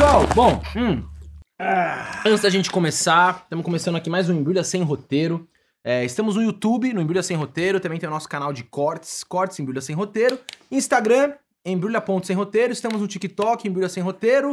pessoal? Bom, hum, antes da gente começar, estamos começando aqui mais um Embrulha Sem Roteiro. É, estamos no YouTube, no Embrulha Sem Roteiro, também tem o nosso canal de cortes, cortes Embrulha Sem Roteiro. Instagram, embrulha.sem roteiro. Estamos no TikTok, Embrulha Sem Roteiro.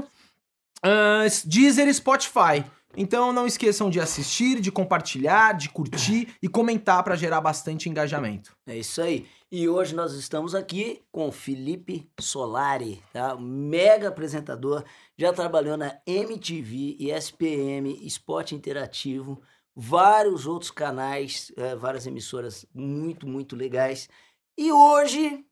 Uh, Deezer e Spotify. Então não esqueçam de assistir, de compartilhar, de curtir e comentar para gerar bastante engajamento. É isso aí. E hoje nós estamos aqui com Felipe Solari, tá? mega apresentador, já trabalhou na MTV, ESPM, Esporte Interativo, vários outros canais, é, várias emissoras muito, muito legais. E hoje,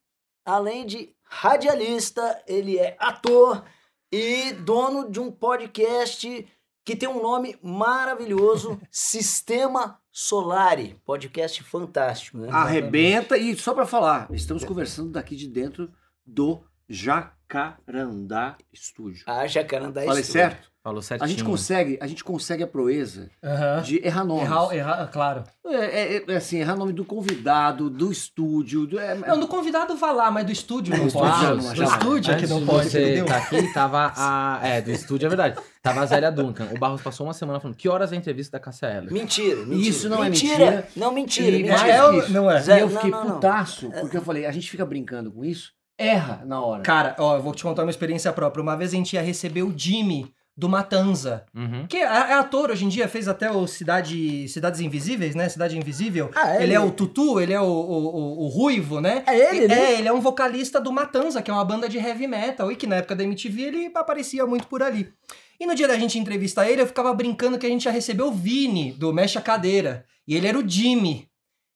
além de radialista, ele é ator e dono de um podcast que tem um nome maravilhoso, Sistema Solari, podcast fantástico, né? Arrebenta e só para falar, estamos conversando daqui de dentro do Jacarandá Estúdio. Ah, Jacarandá Falei Estúdio. certo? Falou certinho. A gente consegue, a gente consegue a proeza Aham. de errar nomes. Errar, errar, claro. É, é- é assim, errar nome do convidado, do estúdio. Do, é, Não, do convidado vai lá, mas do estúdio não Do estúdio pode. não, do não. estúdio é que não de pode, você tá aqui, tava a... É, do estúdio é verdade. Tava a Zélia Duncan. O Barros passou uma semana falando que horas é a entrevista da Cássia Eller? Mentira, mentira. Isso não é mentira. Não, mentira, E mentira. é não é? Zé, E eu não, fiquei não, não. putaço, porque eu falei, a gente fica brincando com isso, erra na hora. Cara, ó, eu vou te contar uma experiência própria. Uma vez a gente ia receber o Jimmy do Matanza. Uhum. Que é, é ator hoje em dia, fez até o Cidade, Cidades Invisíveis, né? Cidade Invisível. Ah, é? ele é o Tutu, ele é o, o, o- Ruivo, né? É ele, né? É, ele é um vocalista do Matanza, que é uma banda de heavy metal, e que na época da MTV ele aparecia muito por ali. E no dia da gente entrevistar ele, eu ficava brincando que a gente ia receber o Vini, do Mexe a Cadeira. E ele era o Jimmy.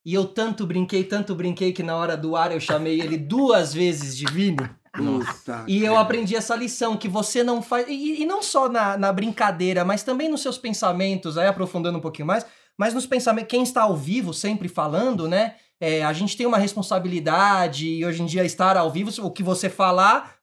E eu tanto brinquei, tanto brinquei, que na hora do ar eu chamei ele duas vezes de Vini. Puta E eu aprendi essa lição, que você não faz. E, e não só na, na brincadeira, mas também nos seus pensamentos, aí aprofundando um pouquinho mais, mas nos pensamentos. Quem está ao vivo sempre falando, né? é, a gente tem uma responsabilidade, e hoje em dia estar ao vivo, o que você falar.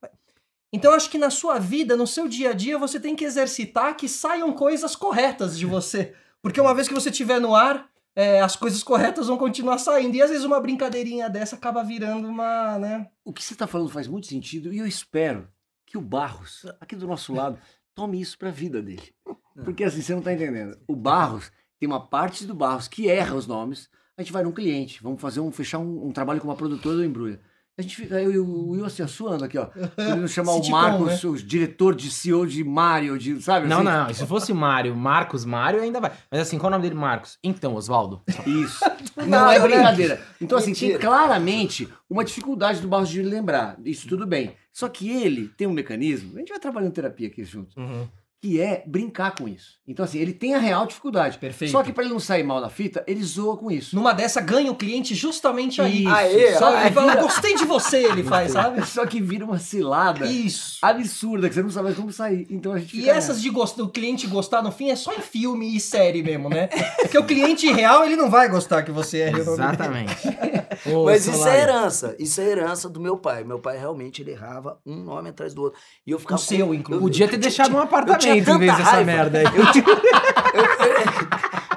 Então, eu acho que na sua vida, no seu dia a dia, você tem que exercitar que saiam coisas corretas de você. Porque uma vez que você estiver no ar, é, as coisas corretas vão continuar saindo. E às vezes uma brincadeirinha dessa acaba virando uma, né? O que você está falando faz muito sentido e eu espero que o Barros, aqui do nosso lado, tome isso para a vida dele. Porque assim, você não está entendendo. O Barros tem uma parte do Barros que erra os nomes. A gente vai num cliente, vamos fazer um fechar um, um trabalho com uma produtora do Embrulha. A gente fica, eu e o Will assim, suando aqui, ó. Querendo chamar o Marcos, né? o diretor de CEO de Mario, de, sabe? Não, assim? não. Se fosse Mário, Marcos Mário, ainda vai. Mas assim, qual é o nome dele? Marcos. Então, Oswaldo. Isso. Não Nada, é brincadeira. Então, assim, tem Mentira. claramente uma dificuldade do Barros de lembrar. Isso tudo bem. Só que ele tem um mecanismo, a gente vai trabalhando terapia aqui junto, que é brincar com isso. Então, assim, ele tem a real dificuldade. Perfeito. Só que pra ele não sair mal da fita, ele zoa com isso. Numa dessa, ganha o cliente justamente aí. Isso. Aê, Só aê. ele fala, gostei de você, ele faz, sabe? Só que vira uma cilada Isso. absurda, que você não sabe mais como sair. Então a gente E essas de gost... do cliente gostar no fim é só em filme e série mesmo, né? Porque o cliente real, ele não vai gostar que você o dele. Exatamente. Ô, Mas isso é herança. Isso é herança do meu pai. Meu pai realmente ele errava um nome atrás do outro. E eu ficava O seu, com- inclusive. eu- Podia ter deixado um eu tinha apartamento tanta raiva. merda aí. Eu tinha,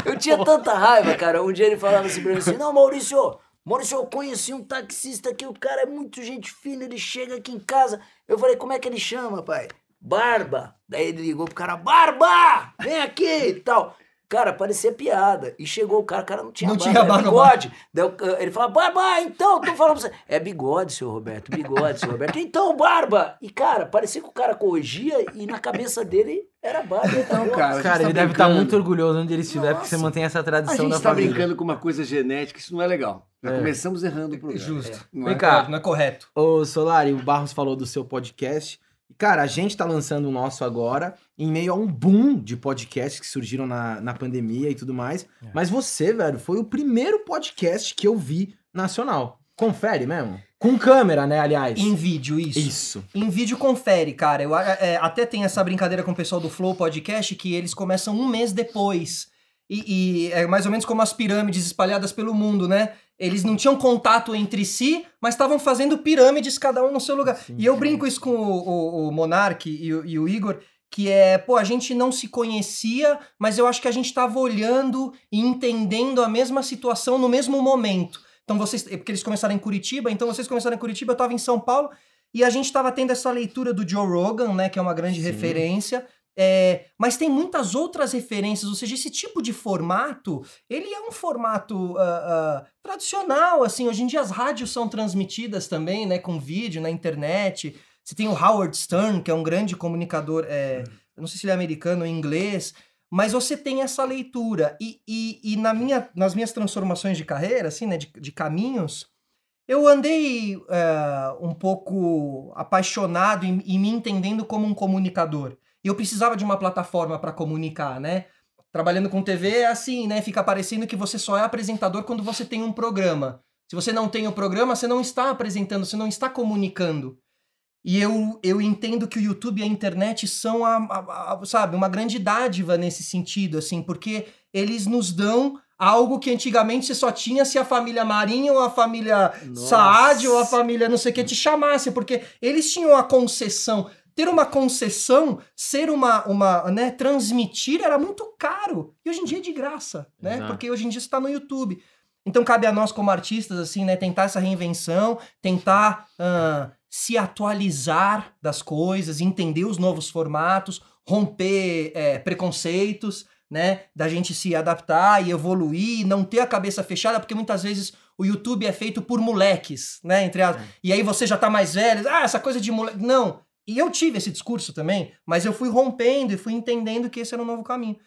eu- eu tinha tanta raiva, cara. Um dia ele falava assim pra mim assim: Não, Maurício, Maurício, eu conheci um taxista aqui, o cara é muito gente fina, ele chega aqui em casa. Eu falei: Como é que ele chama, pai? Barba. Daí ele ligou pro cara: Barba, vem aqui e tal. Cara, parecia piada. E chegou o cara, o cara não tinha Não barba, tinha era barba. bigode. Daí o ca- ele fala, Barba, então, tô falando pra você. É bigode, seu Roberto, bigode, seu Roberto. Então, Barba. E, cara, parecia que o cara corrigia e na cabeça dele era Barba. Então, cara, a gente Cara, tá ele deve estar brincando. muito orgulhoso onde ele estiver, porque você Nossa. mantém essa A tradição gente da está família. brincando com uma coisa genética, isso não é legal. Já É. começamos errando o programa. Justo. Não Vem é? cá, não é correto. Ô, Solari, o Barros falou do seu podcast. Cara, a gente tá lançando o nosso agora em meio a um boom de podcasts que surgiram na, na pandemia e tudo mais. Mas você, velho, foi o primeiro podcast que eu vi nacional. Confere mesmo? Com câmera, né, aliás? Em vídeo, isso. Isso. Em vídeo confere, cara. Eu, é, até tem essa brincadeira com o pessoal do Flow Podcast que eles começam um mês depois. E, e é mais ou menos como as pirâmides espalhadas pelo mundo, né? Eles não tinham contato entre si, mas estavam fazendo pirâmides, cada um no seu lugar. Sim, e eu brinco isso com o, o, o Monark e o, e o Igor, que é, pô, a gente não se conhecia, mas eu acho que a gente estava olhando e entendendo a mesma situação no mesmo momento. Então vocês, é porque eles começaram em Curitiba, então vocês começaram em Curitiba, eu estava em São Paulo, E a gente estava tendo essa leitura do Joe Rogan, né, que é uma grande Sim. referência. É, mas tem muitas outras referências, ou seja, esse tipo de formato, ele é um formato ah, ah, tradicional, assim, hoje em dia as rádios são transmitidas também, né, com vídeo na internet, você tem o Howard Stern, que é um grande comunicador, é, não sei se ele é americano ou inglês, mas você tem essa leitura, e, e, e na minha, nas minhas transformações de carreira, assim, né, de, de caminhos, eu andei eh, um pouco apaixonado e, e me entendendo como um comunicador. E eu precisava de uma plataforma para comunicar, né? Trabalhando com TV é assim, né? Fica parecendo que você só é apresentador quando você tem um programa. Se você não tem o programa, você não está apresentando, você não está comunicando. E eu, eu entendo que o YouTube e a internet são, a, a- a- sabe, uma grande dádiva nesse sentido, assim, porque eles nos dão algo que antigamente você só tinha se a família Marinho ou a família Nossa. Saad ou a família não sei o que te chamasse, porque eles tinham a concessão. Ter uma concessão, ser uma, uma, né, transmitir era muito caro. E hoje em dia é de graça, né? Exato. Porque hoje em dia está no YouTube. Então cabe a nós como artistas, assim, né, tentar essa reinvenção, tentar ah, se atualizar das coisas, entender os novos formatos, romper eh, preconceitos, né, da gente se adaptar e evoluir, não ter a cabeça fechada, porque muitas vezes o YouTube é feito por moleques, né, entre as... E aí você já tá mais velho, ah, essa coisa de moleque... Não, e eu tive esse discurso também, mas eu fui rompendo e fui entendendo que esse era um novo caminho.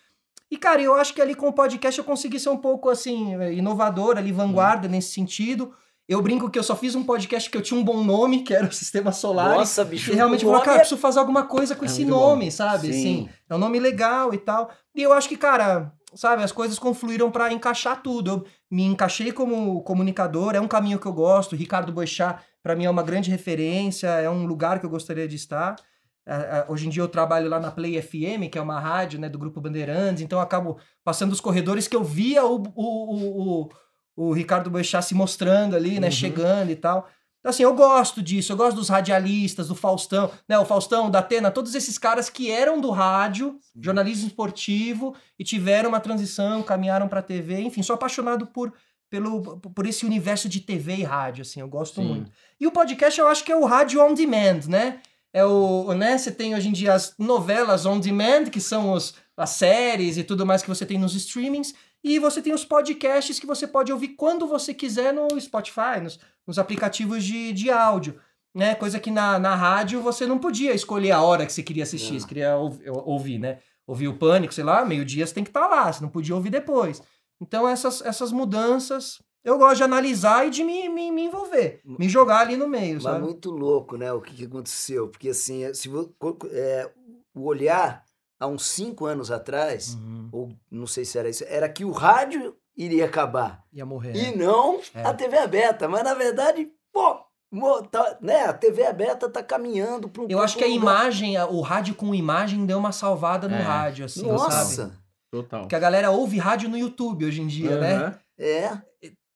E, cara, eu acho que ali com o podcast eu consegui ser um pouco, assim, inovador, ali, vanguarda nesse sentido. Eu brinco que eu só fiz um podcast que eu tinha um bom nome, que era o Sistema Solar. Nossa, bicho. E realmente falou, cara, é- preciso fazer alguma coisa com É esse nome, bom. sabe? Sim. Assim, é um nome legal e tal. E eu acho que, cara, sabe, as coisas confluíram pra encaixar tudo. Eu me encaixei como comunicador, é um caminho que eu gosto. Ricardo Boechat, pra mim, é uma grande referência, é um lugar que eu gostaria de estar. Ah, ah, hoje em dia eu trabalho lá na Play FM, que é uma rádio né, do Grupo Bandeirantes, então eu acabo passando os corredores que eu via o, o, o, o, Ricardo Boechat se mostrando ali, né, Uhum. chegando e tal. Então, assim, eu gosto disso, eu gosto dos radialistas, do Faustão, né, o Faustão, da Atena, todos esses caras que eram do rádio, jornalismo esportivo, e tiveram uma transição, caminharam pra TV, enfim, sou apaixonado por, pelo, por esse universo de TV e rádio, assim, eu gosto Sim. muito. E o podcast eu acho que é o rádio on demand, né? É o, né, você tem hoje em dia as novelas on demand, que são os, as séries e tudo mais que você tem nos streamings, e você tem os podcasts que você pode ouvir quando você quiser no Spotify, nos, nos aplicativos de, de áudio. Né? Coisa que na, na rádio você não podia escolher a hora que você queria assistir, Não. você queria ouv- ouvir, né? Ouvir o pânico, sei lá, meio-dia você tem que estar lá, você não podia ouvir depois. Então essas, essas mudanças eu gosto de analisar e de me, me, me envolver, me jogar ali no meio, Mas sabe? muito louco, né? O que, que aconteceu? Porque assim, é- se vo- co- é, o olhar há uns cinco anos atrás, Uhum. ou não sei se era isso, era que o rádio iria acabar. Ia morrer. E não É. a TV aberta. Mas na verdade, pô, tá- né? A TV aberta tá caminhando para um Eu acho que a imagem, o rádio com imagem deu uma salvada no É. rádio, assim, sabe? Nossa! Total. Porque a galera ouve rádio no YouTube hoje em dia, né? Aham. É.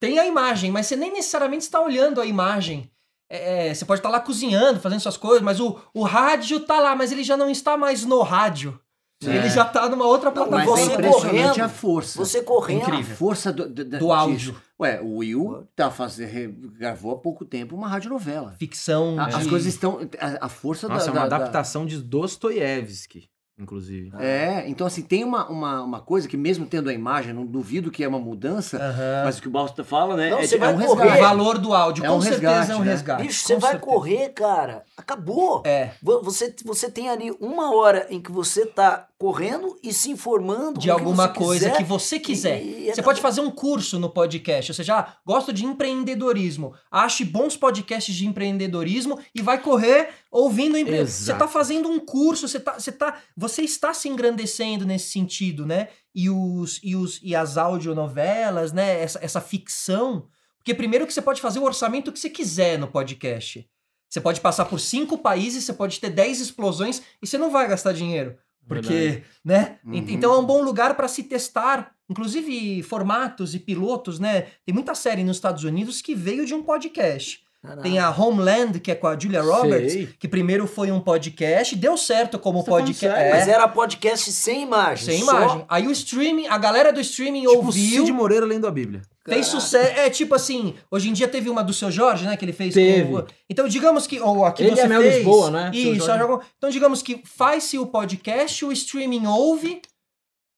Tem a imagem, mas você nem necessariamente está olhando a imagem. É, é, você pode estar lá cozinhando, fazendo suas coisas, mas o, o rádio tá lá, mas ele já não está mais no rádio. É. Ele já tá numa outra Mas plataforma. você é impressionante correndo, a força. Você correndo. A força do, do, Do áudio. Ué, o Will tá fazendo, gravou há pouco tempo uma radionovela. Ficção. A- de- As coisas estão. A, a força Nossa, é da, uma da- da- adaptação de Dostoiévski, inclusive. É, então assim, tem uma, uma, uma coisa que mesmo tendo a imagem, não duvido que é uma mudança, Aham. mas o que o Balsta fala, né? Não, é, você é vai um correr. O resgate. valor do áudio, É com um certeza resgate, é um né? resgate. Bicho, com você vai certeza. correr, cara. Acabou. É, Vo- Você, você tem ali uma hora em que você tá correndo e se informando de que alguma você coisa quiser. que você quiser. E- e Você pode fazer um curso no podcast. Você já gosta de empreendedorismo. Ache bons podcasts de empreendedorismo e vai correr ouvindo empre... Exato. Você está fazendo um curso, você, tá, você, tá, você está se engrandecendo nesse sentido, né? E, os, e, os, e as audionovelas, né? Essa, essa ficção. Porque primeiro que você pode fazer o orçamento que você quiser no podcast. Você pode passar por cinco países, você pode ter 10 explosões e você não vai gastar dinheiro. Porque, Verdade. né? Uhum. Ent- Então é um bom lugar para se testar, inclusive formatos e pilotos, né? Tem muita série nos Estados Unidos que veio de um podcast. Caraca. Tem a Homeland, que é com a Julia Roberts, Sei. que primeiro foi um podcast, deu certo como Você tá podcast. É, Mas era podcast sem imagem. sem só- imagem. Aí o streaming, a galera do streaming Tipo o ouviu, Cid Moreira lendo a Bíblia. fez Caraca. sucesso. É tipo assim, hoje em dia teve uma do seu Jorge, né? Que ele fez Teve. com. Então, digamos que. Ou aqui Ele você Mel fez. Lisboa, né? Isso, então, digamos que faz-se o podcast, o streaming ouve,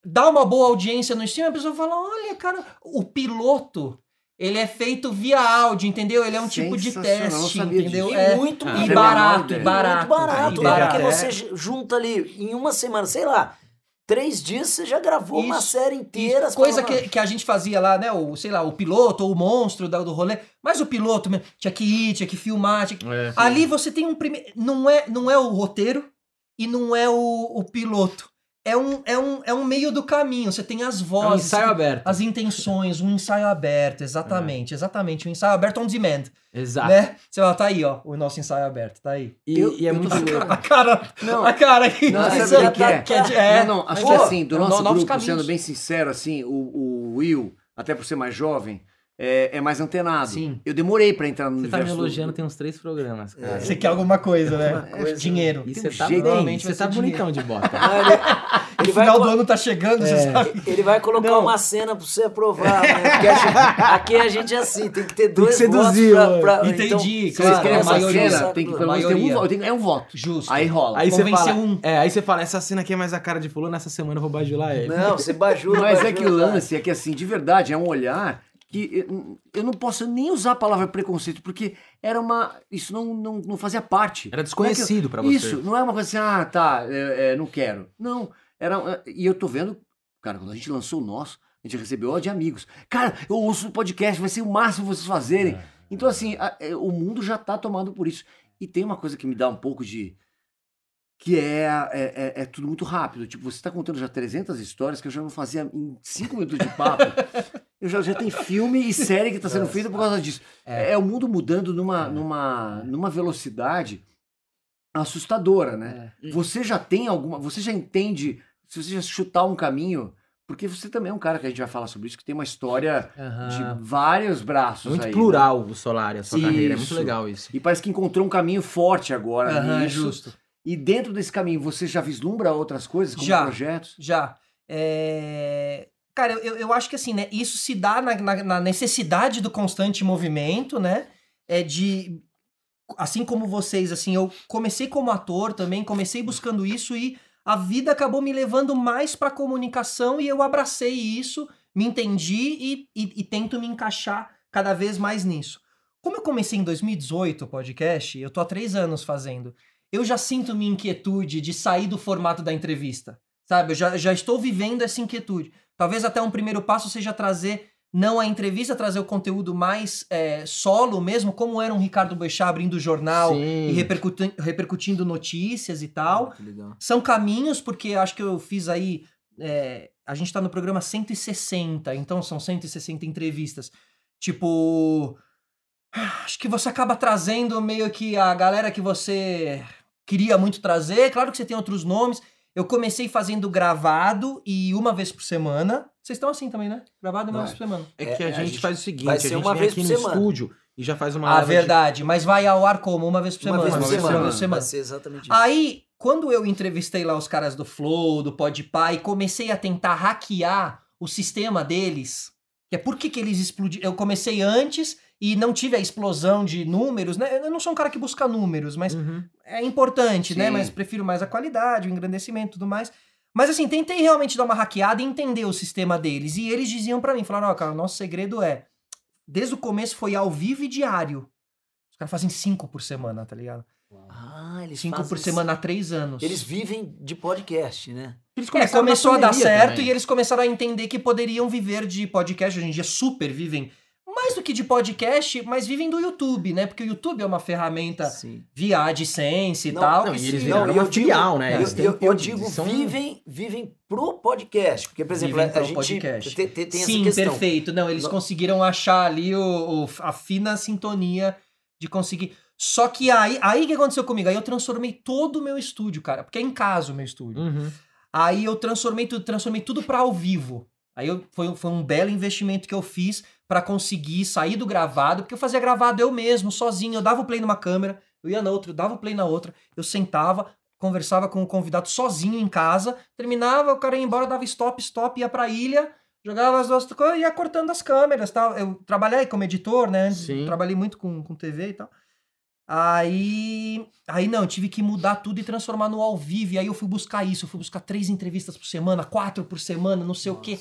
dá uma boa audiência no streaming, a pessoa fala: olha, cara, o piloto. Ele é feito via áudio, entendeu? Ele é um tipo de teste, entendeu? E É, muito Ah, e barato, e menor barato. Muito barato, né? barato. Porque É. você ju- junta ali em uma semana, sei lá, três dias você já gravou uma Isso, série inteira. Isso, coisa que, que a gente fazia lá, né? O, sei lá, o piloto ou o monstro da- do rolê. Mas o piloto mesmo, tinha que ir, tinha que filmar. Tinha que... É. Ali você tem um primeiro. Não é, não é o roteiro e não é o, o piloto. É um, é, um, é um meio do caminho. Você tem as É um vozes. ensaio aberto. As intenções, um ensaio aberto, exatamente, exatamente. Um ensaio aberto on demand, Exato. né? Você fala, tá aí, ó, o nosso ensaio aberto, tá aí. E, Eu- e é muito louco. A cara, Não. a cara aqui. Não, sabe o já que, que é? tá- que é- não, não, acho Pô, que assim, do no- nosso novos grupo, sendo bem sincero, assim, o, o Will, até por ser mais jovem, é, é mais antenado. Sim. Eu demorei pra entrar no Você tá me universo. elogiando tem uns três programas, cara. Você quer alguma coisa, né? coisa, Dinheiro. E Tem você um tá normalmente você vai tá bonitão de bota. Ah, ele, O vai final colo- do ano tá chegando, você É. sabe? ele vai colocar Não. uma cena pra você aprovar, né? Porque a gente- aqui a gente é assim, tem que ter dois seduzir, votos pra, pra Entendi, Se claro, vocês querem a essa maioria, cena, tem que pelo menos ter um, voto, tem- é um voto. Justo. Aí rola. Aí você fala, um. é, aí você fala, essa cena aqui é mais a cara de fulano, nessa semana eu vou bajular ele. Não, você bajula. Mas é que o lance é que, assim, de verdade, é um olhar que eu, não posso nem usar a palavra preconceito, porque era uma. Isso não, não, não fazia parte. Era desconhecido pra você. Isso, não é uma coisa assim, ah, tá, é, é, não quero. Não, era. E eu tô vendo, cara, quando a gente lançou o nosso, a gente recebeu ó, de amigos. Cara, eu ouço o podcast, vai ser o máximo vocês fazerem. Então, assim, a- é, o mundo já tá tomado por isso. E tem uma coisa que me dá um pouco de. Que é, é, é, é tudo muito rápido. Tipo, você tá contando já 300 histórias que eu já não fazia em 5 minutos de papo. eu já, já tem filme e série que tá sendo feita por causa disso. É, o mundo mudando numa, numa, numa velocidade assustadora, né? Você já tem alguma. Você já entende. Se você já chutar um caminho. Porque você também é um cara que a gente vai falar sobre isso, que tem uma história de vários braços. É muito aí, né? plural o Solari, a sua carreira. É muito Isso. legal isso. E parece que encontrou um caminho forte agora Aham, nisso. justo. E dentro desse caminho, você já vislumbra outras coisas, como Já. projetos? Já. É, Cara, eu, eu acho que assim, né? Isso se dá na, na- na necessidade do constante movimento, né? É de. Assim como vocês, assim, eu comecei como ator também, comecei buscando isso e a vida acabou me levando mais pra comunicação e eu abracei isso, me entendi e, e, e tento me encaixar cada vez mais nisso. Como eu comecei em 2018 o podcast, eu tô há três anos fazendo, eu já sinto minha inquietude de sair do formato da entrevista. Sabe? Eu já, já estou vivendo essa inquietude. Talvez até um primeiro passo seja trazer, não a entrevista, trazer o conteúdo mais é, solo mesmo, como era um Ricardo Boechat abrindo o jornal Sim. e repercuti- repercutindo notícias e tal. Legal. São caminhos, porque acho que eu fiz aí. é, a gente tá no programa 160, então são 160 entrevistas. Tipo. Acho que você acaba trazendo meio que a galera que você queria muito trazer. Claro que você tem outros nomes. Eu comecei fazendo gravado e uma vez por semana. Vocês estão assim também, né? Gravado uma Vai. vez por semana. É que a, É, a gente, gente faz o seguinte, vai a ser gente uma vem vez aqui por no semana. estúdio e já faz uma Ah, leva de- verdade. Mas vai ao ar como? Uma vez por Uma semana. vez por vez por semana. semana. Vai ser exatamente isso. Aí, quando eu entrevistei lá os caras do Flow, do Podpah, e comecei a tentar hackear o sistema deles, que é por que, que eles explodiram. Eu comecei antes e não tive a explosão de números, né? Eu não sou um cara que busca números, mas Uhum. É importante, né? Sim. Mas prefiro mais a qualidade, o engrandecimento e tudo mais. Mas assim, tentei realmente dar uma hackeada e entender o sistema deles. E eles diziam pra mim, falaram, ó, cara, o nosso segredo é, desde o começo foi ao vivo e diário. Os caras fazem cinco por semana, tá ligado? Ah, eles Cinco fazem por semana há três anos. Eles vivem de podcast, né? Eles É, começou a dar certo também. e eles começaram a entender que poderiam viver de podcast. Hoje em dia super vivem mais do que de podcast, mas vivem do YouTube, né? Porque o YouTube é uma ferramenta Sim. via AdSense e Não, tal. Não, e eles viraram Não, uma eu digo- filial, né? Eu, eu- eu digo, são- vivem, vivem pro podcast. Porque, por exemplo, Vivem a, gente podcast. tem, tem- tem Sim, perfeito. Não, eles Não- conseguiram achar ali o, o- a fina sintonia de conseguir. Só que aí, aí que aconteceu comigo? Aí eu transformei todo o meu estúdio, cara, porque é em casa o meu estúdio. Uhum. Aí eu transformei tudo, transformei tudo para ao vivo. Aí eu, foi, foi um belo investimento que eu fiz pra conseguir sair do gravado, porque eu fazia gravado eu mesmo, sozinho, eu dava o play numa câmera, eu ia na outra, eu dava o play na outra, eu sentava, conversava com o convidado sozinho em casa, terminava, o cara ia embora, dava stop, stop, ia pra ilha, jogava as duas coisas e ia cortando as câmeras tal. Eu trabalhei como editor, né? Sim. Trabalhei muito com, com TV e tal. Aí, aí não, eu tive que mudar tudo e transformar no ao vivo. E aí eu fui buscar isso, eu fui buscar três entrevistas por semana, quatro por semana, não sei o quê.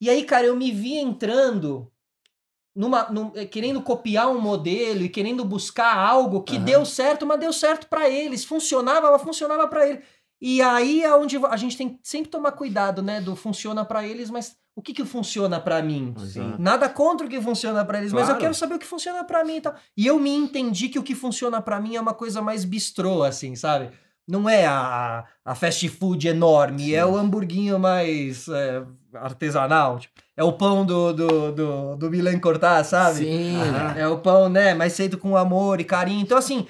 E aí, cara, eu me vi entrando numa, num- eh, querendo copiar um modelo e querendo buscar algo que Aham. deu certo, mas deu certo pra eles, funcionava, mas funcionava pra eles. E aí é onde a gente tem que sempre tomar cuidado, né, do funciona pra eles, mas o que que funciona pra mim? Sim. Nada contra o que funciona pra eles, mas eu Claro. quero saber o que funciona pra mim e tal. E eu me entendi que o que funciona pra mim é uma coisa mais bistrô, assim, sabe? Não é a, a fast food enorme, é o hamburguinho mais é, artesanal. tipo, é o pão do, do, do, do Milan cortar, sabe? Sim. É o pão, né? Mais feito com amor e carinho. Então, assim,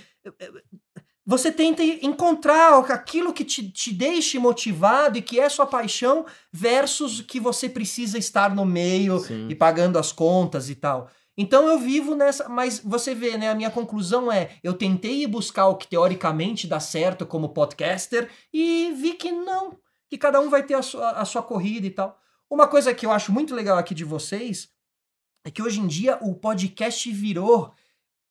você tenta encontrar aquilo que te, te deixe motivado e que é sua paixão versus o que você precisa estar no meio Sim. e pagando as contas e tal. Então eu vivo nessa, mas você vê, né? A minha conclusão é: eu tentei ir buscar o que teoricamente dá certo como podcaster e vi que não, que cada um vai ter a sua, a sua corrida e tal. Uma coisa que eu acho muito legal aqui de vocês é que hoje em dia o podcast virou.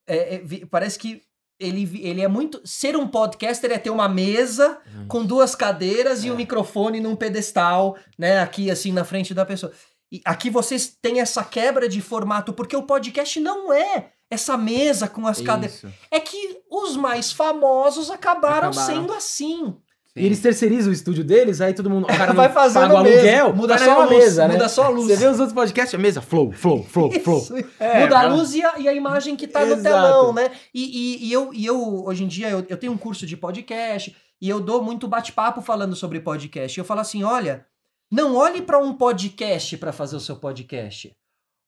é, é, parece que ele, ele é muito. Ser um podcaster é ter uma mesa Hum. com duas cadeiras e É. um microfone num pedestal, né? Aqui, assim, na frente da pessoa. E aqui vocês têm essa quebra de formato, porque o podcast não é essa mesa com as cadeiras. É que os mais famosos acabaram, Acabaram. sendo assim. E eles terceirizam o estúdio deles, aí todo mundo. O cara Vai fazendo paga o aluguel, Muda só a luz, mesa, né? muda só a luz. Você vê os outros podcasts, a mesa, flow, flow, flow, flow. Isso. É, Muda a luz e a, e a imagem que tá no Exato. telão, né? E, e, e eu, e eu, hoje em dia, eu, eu tenho um curso de podcast e eu dou muito bate-papo falando sobre podcast. Eu falo assim: olha, não olhe para um podcast para fazer o seu podcast.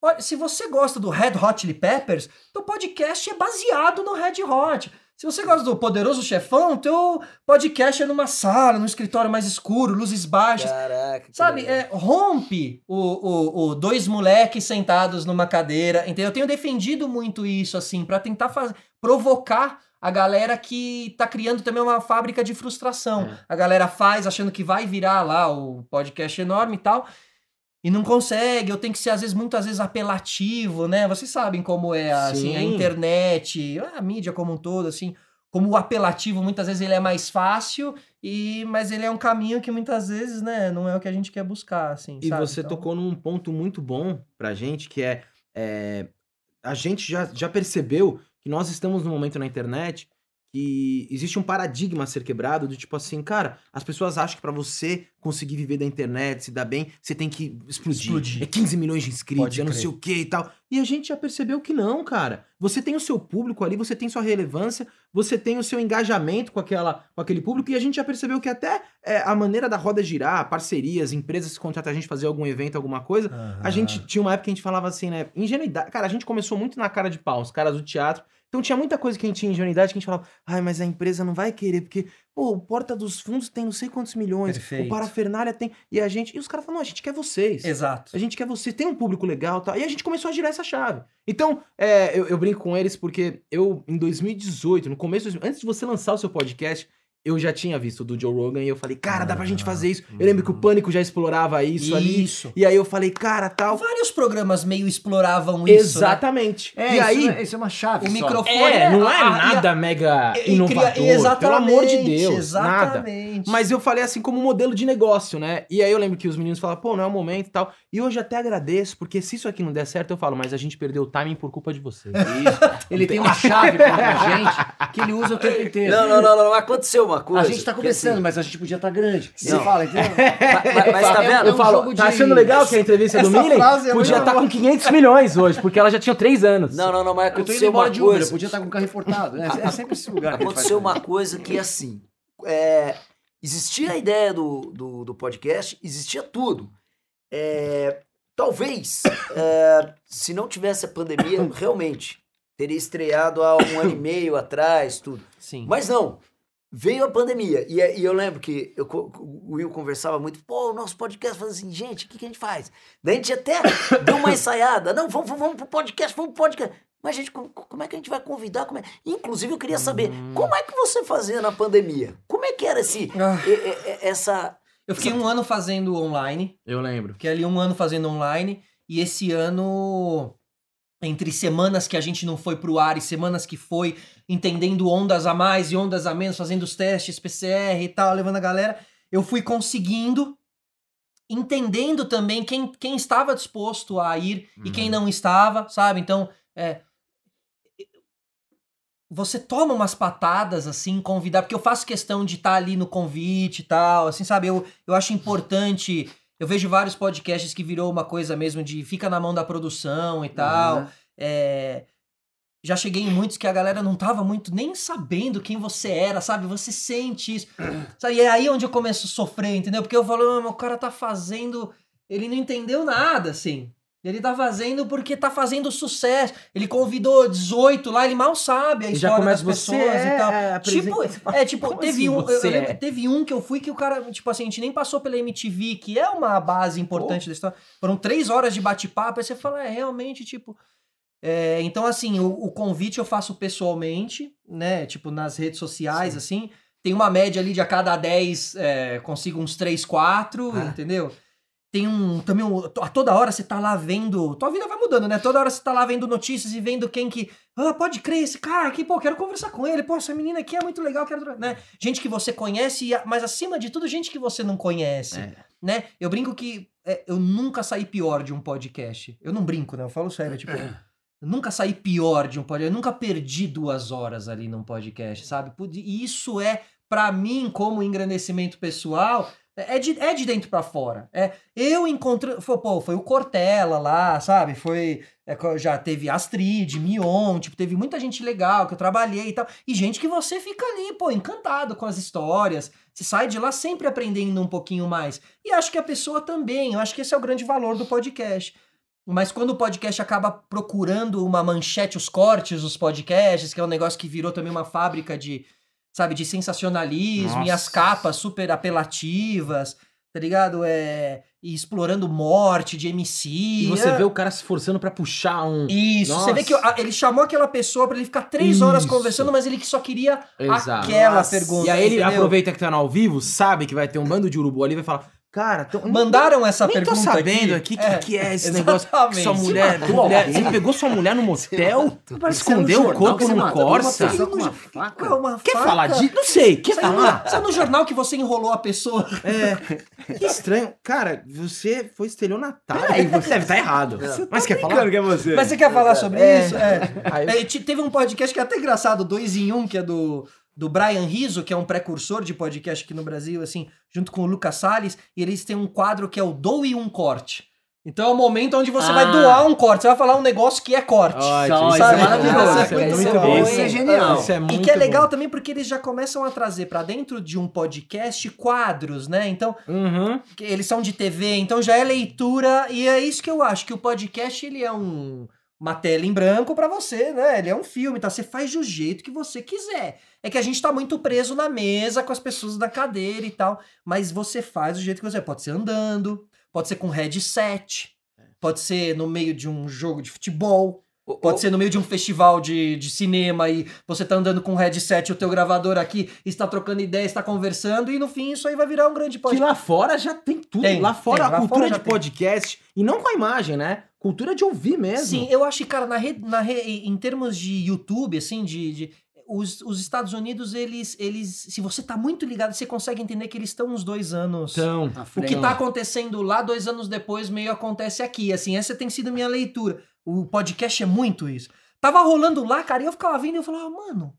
Olha, se você gosta do Red Hot Chili Peppers, teu podcast é baseado no Red Hot. Se você gosta do Poderoso Chefão, teu podcast é numa sala, num escritório mais escuro, luzes baixas. Caraca. Sabe, é, rompe o, o, o dois moleques sentados numa cadeira. Entendeu? Eu tenho defendido muito isso, assim, pra tentar fazer, provocar a galera que tá criando também uma fábrica de frustração. É. A galera faz achando que vai virar lá o podcast enorme e tal. E não consegue, eu tenho que ser, às vezes, muitas vezes apelativo, né? Vocês sabem como é assim, a internet, a mídia como um todo, assim. Como o apelativo, muitas vezes, ele é mais fácil, e mas ele é um caminho que muitas vezes, né, não é o que a gente quer buscar, assim, E sabe? você Então, tocou num ponto muito bom pra gente, que é, é, a gente já, já percebeu que nós estamos num momento na internet que existe um paradigma a ser quebrado do tipo assim, cara, as pessoas acham que pra você conseguir viver da internet, se dar bem, você tem que explodir. Explodir. É 15 milhões de inscritos, Pode é não crer. sei o que e tal. E a gente já percebeu que não, cara. Você tem o seu público ali, você tem sua relevância, você tem o seu engajamento com, aquela, com aquele público, e a gente já percebeu que até é, a maneira da roda girar, parcerias, empresas que contratam a gente fazer algum evento, alguma coisa, a gente tinha uma época que a gente falava assim, né? Ingenuidade. Cara, a gente começou muito na cara de pau, os caras do teatro. Então tinha muita coisa que a gente tinha ingenuidade que a gente falava, ai, mas a empresa não vai querer, porque, pô, o Porta dos Fundos tem não sei quantos milhões, Perfeito. o Parafernália tem. E a gente. E os caras falaram, não, a gente quer vocês. Exato. A gente quer você, tem um público legal e tal. E a gente começou a girar essa chave. Então, é, eu, eu brinco com eles porque eu, em 2018, no começo, de 2000, antes de você lançar o seu podcast, eu já tinha visto o do Joe Rogan e eu falei, cara, dá pra gente fazer isso. Eu lembro que o Pânico já explorava isso, ali. Isso. E aí eu falei, cara, tal. Vários programas meio exploravam isso, né? Exatamente. É, e isso, aí. é, isso é uma chave. O só. microfone É, não é a- a- nada mega e- inovador, exatamente, pelo amor de Deus, nada. Exatamente. Mas eu falei assim como modelo de negócio, né? E aí eu lembro que os meninos falaram, pô, não é o momento e tal. E hoje até agradeço, porque se isso aqui não der certo, eu falo, mas a gente perdeu o timing por culpa de vocês. Isso. Ele tem uma chave pra gente que ele usa o tempo inteiro. Não, não, não, não. Aconteceu uma A coisa. gente tá começando, assim, mas a gente podia estar grande. Não. Você fala, entendeu? mas, mas- mas tá vendo? Eu falo, tá achando legal que a entrevista do Essa Milen frase é podia estar boa. com 500 milhões hoje, porque ela já tinha 3 anos. Não, não, não, mas Eu tô indo aconteceu embora uma de Uber, coisa. podia estar com o carro importado. né? É sempre esse lugar. a Aconteceu uma coisa que, assim, é, existia a ideia do, do, do podcast, existia tudo. É, talvez, é, se não tivesse a pandemia, realmente, teria estreado há um ano e meio atrás, tudo. Sim. Mas não. Veio a pandemia. E, e eu lembro que eu, o Will conversava muito. Pô, o nosso podcast faz assim, gente, o que, que a gente faz? Daí a gente até deu uma ensaiada. Não, vamos, vamos, vamos pro podcast, vamos pro podcast. Mas, gente, como, como é que a gente vai convidar? Como é? Inclusive, eu queria saber, como é que você fazia na pandemia? Como é que era esse, Ah. e- e- e- essa... Eu fiquei um ano fazendo online, Eu lembro. fiquei ali um ano fazendo online, e esse ano, entre semanas que a gente não foi pro ar e semanas que foi, entendendo ondas a mais e ondas a menos, fazendo os testes PCR e tal, levando a galera, eu fui conseguindo, entendendo também quem, quem estava disposto a ir e quem não estava, sabe? Então, é, você toma umas patadas, assim, convidar, porque eu faço questão de estar ali no convite e tal, assim, sabe? Eu, eu acho importante. Eu vejo vários podcasts que virou uma coisa mesmo de fica na mão da produção e tal. Aham. É, já cheguei em muitos que a galera não tava muito nem sabendo quem você era, sabe? Você sente isso. Sabe? E é aí onde eu começo a sofrer, entendeu? Porque eu falo, "Ah, o cara tá fazendo. Ele não entendeu nada, assim. Ele tá fazendo porque tá fazendo sucesso. Ele convidou 18 lá, ele mal sabe a E já história das pessoas é, e tal. é, Tipo, é, tipo, teve assim um. eu- eu lembro- é? teve um que eu fui que o cara, tipo assim, a gente nem passou pela MTV, que é uma base importante da história. Foram três horas de bate-papo, aí você fala, é, realmente, tipo. É, então, assim, o, o convite eu faço pessoalmente, né? Tipo, nas redes sociais, assim. Tem uma média ali de a cada 10, é, consigo uns 3, 4, Ah. entendeu? Tem um. Também um, a toda hora você tá lá vendo. Tua vida vai mudando, né? Toda hora você tá lá vendo notícias e vendo quem que. Ah, pode crer, esse cara aqui, pô, quero conversar com ele. Pô, essa menina aqui é muito legal, quero. Né? Gente que você conhece, mas acima de tudo, gente que você não conhece. É. Né? Eu brinco que é, eu nunca saí pior de um podcast. Eu não brinco, né? Eu falo sério, tipo. Nunca saí pior de um podcast. Eu nunca perdi duas horas ali num podcast, sabe? E isso é, pra mim, como engrandecimento pessoal, é de, é de dentro pra fora. É, eu encontrei. Foi, pô, foi o Cortella lá, sabe? Foi. é, já teve Astrid, Mion, tipo, teve muita gente legal que eu trabalhei e tal. E gente que você fica ali, pô, encantado com as histórias. Você sai de lá sempre aprendendo um pouquinho mais. E acho que a pessoa também. Eu acho que esse é o grande valor do podcast. Mas quando o podcast acaba procurando uma manchete, os cortes dos podcasts, que é um negócio que virou também uma fábrica de, sabe, de sensacionalismo e as Nossa. capas super apelativas, tá ligado? É, e explorando morte de MC. E você é- vê o cara se esforçando pra puxar um. Isso, você vê que Nossa. ele chamou aquela pessoa pra ele ficar três horas Isso. conversando, mas ele que só queria Exato. aquela Nossa. pergunta. E aí ele entendeu? aproveita que tá no ao vivo, sabe que vai ter um bando de urubu ali e vai falar: Cara, tão, Mandaram essa nem pergunta tô sabendo aqui. o que, que é esse negócio. que. Sua mulher, matou mulher- alguém? você pegou sua mulher no motel? Que é Escondeu o corpo você num Corsa? uma é Quer faca? falar disso? Não sei, quer Saiu falar? no, saiu no jornal que você enrolou a pessoa. É. Que estranho. Cara, você foi estelionatário. Aí você deve estar errado. Mas quer falar? Que é você. Mas você quer falar sobre É. isso? É. Aí- É, te- teve um podcast que é até engraçado, dois em um, que é do, do Brian Rizzo, que é um precursor de podcast aqui no Brasil, assim, junto com o Lucas Salles, e eles têm um quadro que é o Doe um Corte. Então é o momento onde você Ah. vai doar um corte, você vai falar um negócio que é corte. Ótimo, Isso é maravilhoso. Isso é muito bom. Isso é genial. Isso é E muito que é legal bom. também porque eles já começam a trazer pra dentro de um podcast quadros, né? Então, Uhum. eles são de TV, então já é leitura e é isso que eu acho que o podcast ele é um uma tela em branco pra você, né? Ele é um filme, tá? Você faz do jeito que você quiser. É que a gente tá muito preso na mesa com as pessoas da cadeira e tal, mas você faz do jeito que você pode ser andando, pode ser com headset, pode ser no meio de um jogo de futebol, Pode ser no meio de um festival de, de cinema e você tá andando com um headset, o teu gravador aqui, está trocando ideia, está conversando, e no fim isso aí vai virar um grande Que podcast. lá fora já tem tudo. Tem, lá fora tem, lá a cultura fora de tem. podcast. E não com a imagem, né? Cultura de ouvir mesmo. Sim, eu acho que, cara, na re, na re, em termos de YouTube, assim, de. de- os, os Estados Unidos, eles, eles. Se você tá muito ligado, você consegue entender que eles estão uns dois anos. Então, o que tá acontecendo lá, dois anos depois, meio acontece aqui. Assim, essa tem sido minha leitura. O podcast é muito isso. Tava rolando lá, cara, e eu ficava vendo e eu falava, mano,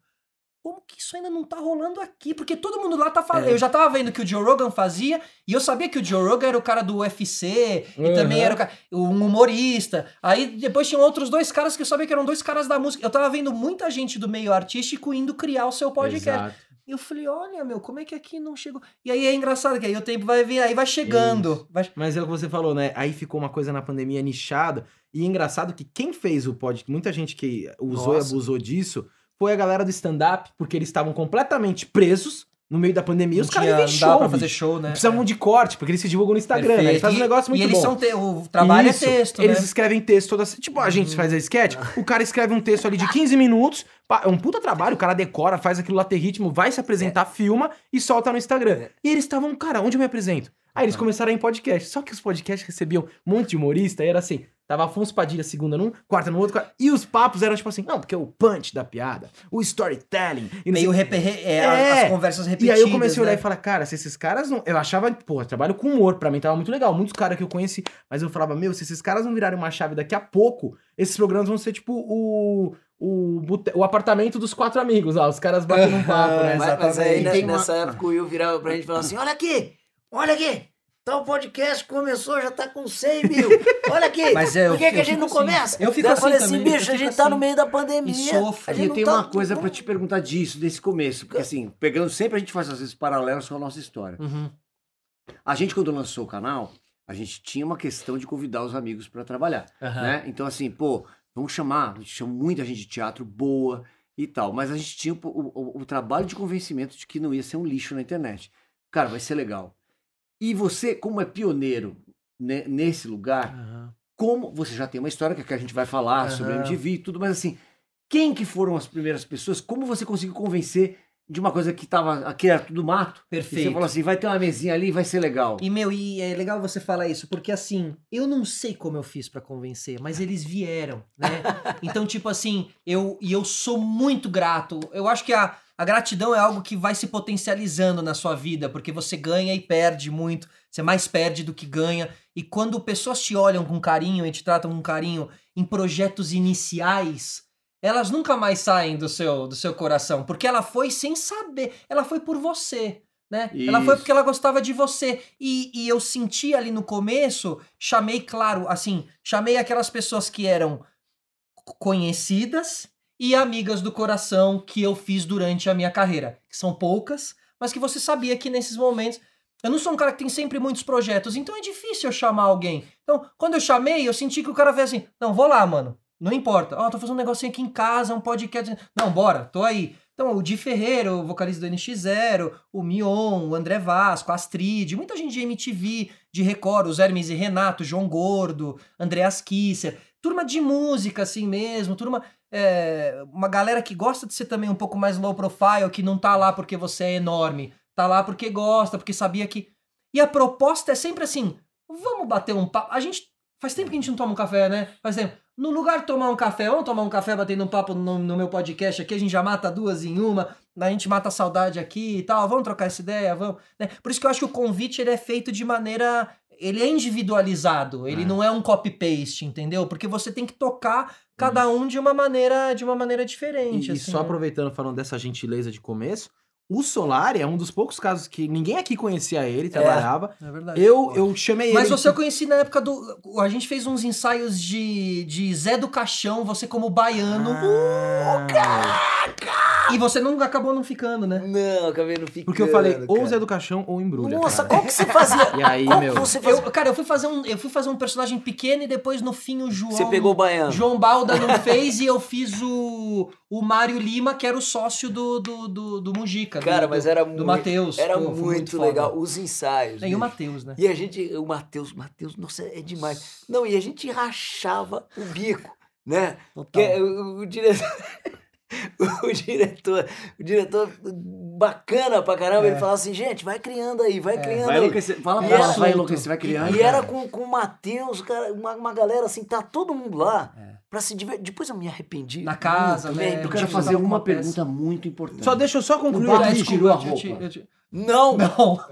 como que isso ainda não tá rolando aqui? Porque todo mundo lá tá falando. É. Eu já tava vendo que o Joe Rogan fazia, e eu sabia que o Joe Rogan era o cara do UFC, e Uhum. também era o cara, um humorista. Aí depois tinham outros dois caras que eu sabia que eram dois caras da música. Eu tava vendo muita gente do meio artístico indo criar o seu podcast. Exato. E eu falei, olha, meu, como é que aqui não chegou? E aí é engraçado, que aí o tempo vai vir, aí vai chegando. Vai... Mas é o que você falou, né? Aí ficou uma coisa na pandemia nichada. E é engraçado que quem fez o podcast, muita gente que usou Nossa. e abusou disso, foi a galera do stand-up, porque eles estavam completamente presos no meio da pandemia. os Não caras tinha- vivem show. pra fazer show, né? Precisavam de corte, porque eles se divulgam no Instagram, né? Eles fazem um negócio muito E eles bom. são. Te... O trabalho Isso. é texto, Eles né? escrevem texto toda. Tipo, a gente faz a sketch, o cara escreve um texto ali de 15 minutos. É um puta trabalho, o cara decora, faz aquilo lá ter ritmo, vai se apresentar, filma e solta no Instagram. E eles estavam, cara, onde eu me apresento? Aí eles começaram em podcast. Só que os podcasts recebiam um monte de humorista e era assim. Tava Afonso Padilha segunda num, quarta no outro. quarta- E os papos eram tipo assim, não, porque o punch da piada, o storytelling. E Meio sei- reper... é, É. as conversas e repetidas. aí eu comecei a olhar né? e falar, cara, se esses caras não. Eu achava, pô, eu trabalho com humor, pra mim tava muito legal. Muitos caras que eu conheci, mas eu falava, meu, se esses caras não virarem uma chave daqui a pouco, esses programas vão ser tipo o. O, bute- o apartamento dos quatro amigos, ó. Os caras batendo um papo, né? Mas, mas aí, E né, nessa época, o Will virava pra gente e falava assim: olha aqui, olha aqui. Tal podcast começou, já tá com 100 mil. Olha aqui. Mas é, por que, que a gente não assim. começa? Eu fico Daí eu assim falei assim, também, eu bicho, a gente tá assim. no meio da pandemia. E sofro. a gente eu tenho tá- uma coisa pra te perguntar disso, desse começo. Porque assim, pegando sempre a gente faz às vezes paralelos com a nossa história. Uhum. A gente, quando lançou o canal, a gente tinha uma questão de convidar os amigos pra trabalhar. né? Então, assim, pô, vamos chamar, a gente chama muita gente de teatro boa e tal, mas a gente tinha o, o- o trabalho de convencimento de que não ia ser um lixo na internet. Cara, vai ser legal. E você, como é pioneiro ne- nesse lugar, Aham. como você já tem uma história que a gente vai falar sobre a. MTV e tudo, mas assim, quem que foram as primeiras pessoas? Como você conseguiu convencer de uma coisa que tava aqui era tudo mato? E você Perfeito. falou assim, vai ter uma mesinha ali, vai ser legal. E, meu, e é legal você falar isso, porque assim, eu não sei como eu fiz pra convencer, mas eles vieram, né? Então, tipo assim, eu e eu sou muito grato. Eu acho que a, a gratidão é algo que vai se potencializando na sua vida, porque você ganha e perde muito, você mais perde do que ganha. E quando pessoas te olham com carinho e te tratam com carinho em projetos iniciais, elas nunca mais saem do seu, do seu coração, porque ela foi sem saber, ela foi por você, né? Ela foi porque ela gostava de você. E, e eu senti ali no começo, chamei, claro, assim, chamei aquelas pessoas que eram conhecidas e amigas do coração que eu fiz durante a minha carreira, que são poucas, mas que você sabia que nesses momentos. Eu não sou um cara que tem sempre muitos projetos, então é difícil eu chamar alguém. Então, quando eu chamei, eu senti que o cara fez assim: não, vou lá, mano. Não importa. Ó, tô fazendo um negocinho aqui em casa, um podcast. Não, bora, tô aí. Então, o Di Ferreiro, o vocalista do NX0, o Mion, o André Vasco, a Astrid, muita gente de MTV, de Record, os Hermes e Renato, João Gordo, Andreas Kisser, turma de música assim mesmo, turma. É, uma galera que gosta de ser também um pouco mais low profile, que não tá lá porque você é enorme, tá lá porque gosta, porque sabia que. E a proposta é sempre assim: vamos bater um papo. A gente. Faz tempo que a gente não toma um café, né? Faz tempo. No lugar de tomar um café, vamos tomar um café batendo um papo no, no meu podcast aqui, a gente já mata duas em uma, a gente mata a saudade aqui e tal, vamos trocar essa ideia, vamos. né? Por isso que eu acho que o convite ele é feito de maneira. Ele é individualizado, ele É. não é um copy-paste, entendeu? Porque você tem que tocar cada um de uma maneira, de uma maneira E, diferente. e assim, só né? aproveitando, falando dessa gentileza de começo, o Solari é um dos poucos casos que ninguém aqui conhecia ele, trabalhava. É verdade. Eu, eu chamei Mas ele. você eu conheci na época do. A gente fez uns ensaios de, de Zé do Caixão, você como baiano. Ah, E você não acabou não ficando, né? Não, acabei não ficando. Porque eu falei, ou cara. Zé do Caixão ou Embrulha. Nossa, cara. qual que você fazia? E aí, qual meu. você fazia? Eu, cara, eu fui fazer um, eu fui fazer um personagem pequeno e depois no fim o João. Você pegou o baiano. João Balda não fez e eu fiz o, o Mário Lima, que era o sócio do, do, do, do Mujica. do- Cara, do, mas era do muito. Matheus. Era Pô, muito, foda. legal. Os ensaios. E o. Matheus, né? E a gente, o Matheus, Matheus, nossa, é demais. Não, e a gente rachava o bico, né? Porque Total. o, o diretor. O diretor, o diretor bacana pra caramba, É. ele falava assim, gente, vai criando aí, vai criando Vai aí. enlouquecer. Fala E pra ela, vai enlouquecer, vai criando. E era com, com o Matheus, cara, uma, uma galera assim, tá todo mundo lá É. pra se divertir. Depois eu me arrependi. Na casa, muito, né? Eu quero fazer uma pergunta muito importante. Só deixa eu só concluir O te tirou a roupa. Não, Não,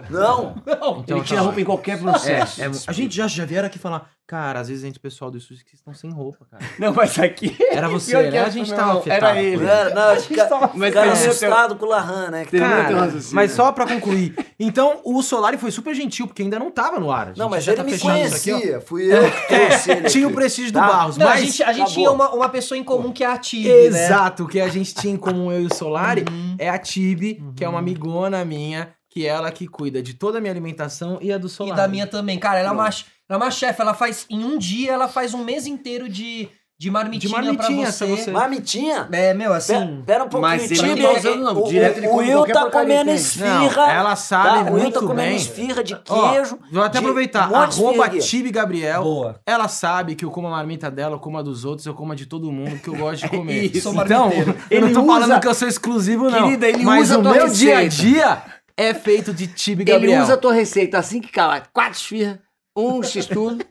não. não. Então, Ele tira tá. roupa em qualquer processo. É, é, a gente já, já vieram aqui falar, cara, às vezes entre o pessoal do estúdio que estão sem roupa, cara. Não, mas aqui. Era você, né? A gente tava afetado. Era ele. isso. Não, não, os caras Mas ficaram termina teu- assustados com o Lahan, né? Cara, raciocínio. mas só pra concluir. Então, o Solari foi super gentil, porque ainda não tava no ar. A gente Não, mas já ele tá me fechando isso aqui, conhecia. Fui eu que trouxe ele Tinha o prestígio do Tá? Barros, Não, mas... a gente, a gente tinha uma, uma pessoa em comum que é a Tibi, né? Exato, o que a gente tinha em comum, eu e o Solari, Uhum. é a Tibi, que é uma amigona minha, que é ela que cuida de toda a minha alimentação e a do E Solari. da minha também. Cara, ela é uma, ela é uma chefe. Ela faz, em um dia, ela faz um mês inteiro de, de marmitinha, De marmitinha, pra você. você- Marmitinha? É, meu, Pera, assim... pera um pouquinho, Mas ele não tá usando, não. o- Direto ele o, Will tá comendo esfirra. Não, ela sabe tá? O Will tá muito comendo bem. esfirra de Ó, queijo. vou até aproveitar. um Arroba. Tibi Gabriel. Boa. Ela sabe que eu como a marmita dela, eu como a dos outros, eu como a de todo mundo, que eu gosto de comer. Isso. Sou então, eu não tô falando usa- que eu sou exclusivo, não. Querida, ele mas usa o a tua meu dia a receita. dia é feito de Tibi Gabriel. Ele usa a tua receita assim que cala. Quatro esfirras, um x-tudo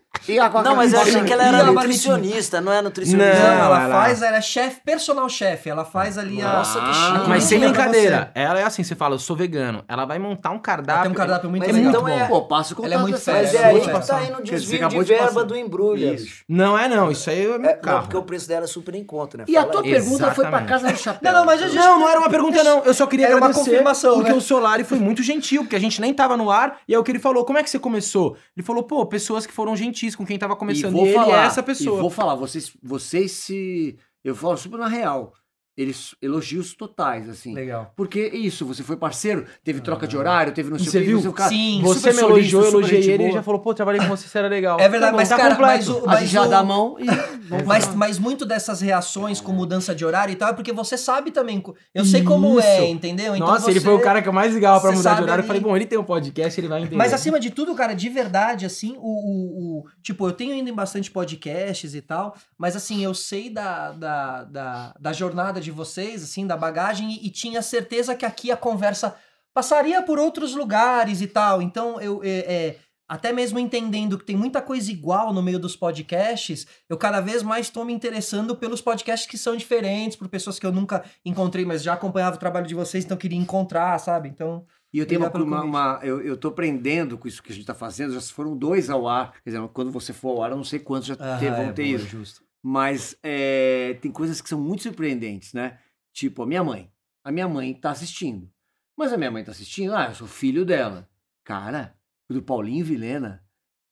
Não, mas eu achei que ela era nutricionista, não é nutricionista. Não, Não, ela ela- faz, ela é chefe, personal chefe. Ela faz ali a. Nossa, que chique. Mas sem brincadeira, ela é assim, você fala, eu sou vegano. Ela vai montar um cardápio. Ela tem um cardápio muito Mas legal. então é-. Pô, passa o contato Ela é muito Mas fera, é ela aí muito que tá indo o desvio de verba passar. do embrulho. Não é não, isso aí é meu É, não, carro. porque o preço dela é super em conta, né? E a tua aí. pergunta foi pra casa do chapéu. Não, não, mas a gente- Não, não era uma pergunta, não. Eu só queria Era uma agradecer. confirmação, Porque né? o Solari foi muito gentil, porque a gente nem tava no ar. E é o que ele falou. Como é que você começou? Ele falou, pô, pessoas que foram gentis com quem tava E começando. E, vou ele falar, é essa E pessoa. vou falar, vocês, vocês se. Eu falo super na real. Eles elogios totais, assim. Legal. Porque isso, você foi parceiro, teve troca de horário, teve não E sei o você que, viu? sei o que. Sim, Você me elogiou, eu elogiei ele. Ele boa. já falou, pô, trabalhei com você, você era legal. É verdade, Tá mas, tá cara, mas o- A gente já o- dá a mão e. Mas, mas muito dessas reações com mudança de horário e tal é porque você sabe também. Eu sei como Isso. é, entendeu? Então Nossa, ele você- foi o cara que eu mais ligava pra você mudar de horário. Eu ali- falei, bom, ele tem um podcast, ele vai entender. Mas acima de tudo, cara, de verdade, assim, o, o, o- Tipo, eu tenho ido em bastante podcasts e tal, mas assim, eu sei da, da, da, da jornada de vocês, assim, da bagagem, e, e tinha certeza que aqui a conversa passaria por outros lugares e tal. Então, eu. é, é, até mesmo entendendo que tem muita coisa igual no meio dos podcasts, eu cada vez mais estou me interessando pelos podcasts que são diferentes, por pessoas que eu nunca encontrei, mas já acompanhava o trabalho de vocês, então queria encontrar, sabe? Então. E eu tenho uma, uma, uma- eu, eu tô aprendendo com isso que a gente tá fazendo, já foram dois ao ar. Quer dizer, quando você for ao ar, eu não sei quantos já Ah, te- vão é, ter boa, isso. justo. Mas é, tem coisas que são muito surpreendentes, né? Tipo, a minha mãe. A minha mãe tá assistindo. Mas a minha mãe tá assistindo, ah, eu sou filho dela. Cara, do Paulinho Vilena.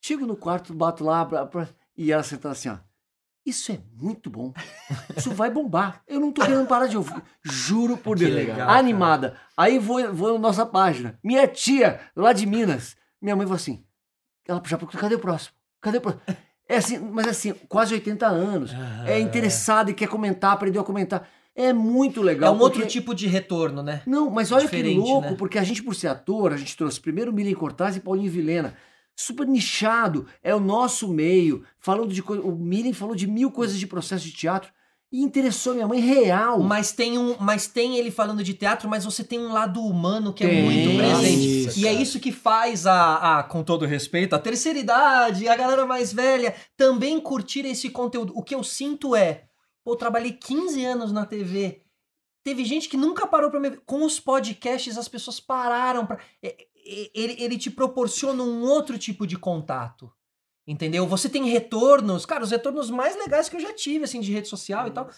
Chego no quarto, bato lá pra, pra- e ela sentada assim, ó. Isso é muito bom. Isso vai bombar. Eu não tô querendo parar de ouvir. Juro por Que Deus. legal, cara. Animada. Aí vou, vou na nossa página. Minha tia, lá de Minas. Minha mãe falou assim. Ela já perguntou, cadê o próximo? Cadê o próximo? É assim, mas assim, quase 80 anos. É interessado e quer comentar, aprendeu a comentar. É muito É legal. um outro porque- tipo de retorno, né? Não, mas olha Diferente, que louco, né? porque a gente, por ser ator, a gente trouxe primeiro Milen Cortaz e Paulinho Vilena. Super nichado, é o nosso meio. Falando de coisa. O Milen falou de mil coisas de processo de teatro. E interessou minha mãe real. Mas tem um, mas tem ele falando de teatro, mas você tem um lado humano que é Tem, muito presente. isso, e é isso que faz a, a, com todo respeito, a terceira idade, a galera mais velha também curtir esse conteúdo. O que eu sinto é, pô, eu trabalhei 15 anos na TV. Teve gente que nunca parou pra me ver. Com os podcasts, as pessoas pararam pra. é, é, Ele, ele te proporciona um outro tipo de contato. Entendeu? Você tem retornos, cara, os retornos mais legais que eu já tive, assim, de rede social e tal.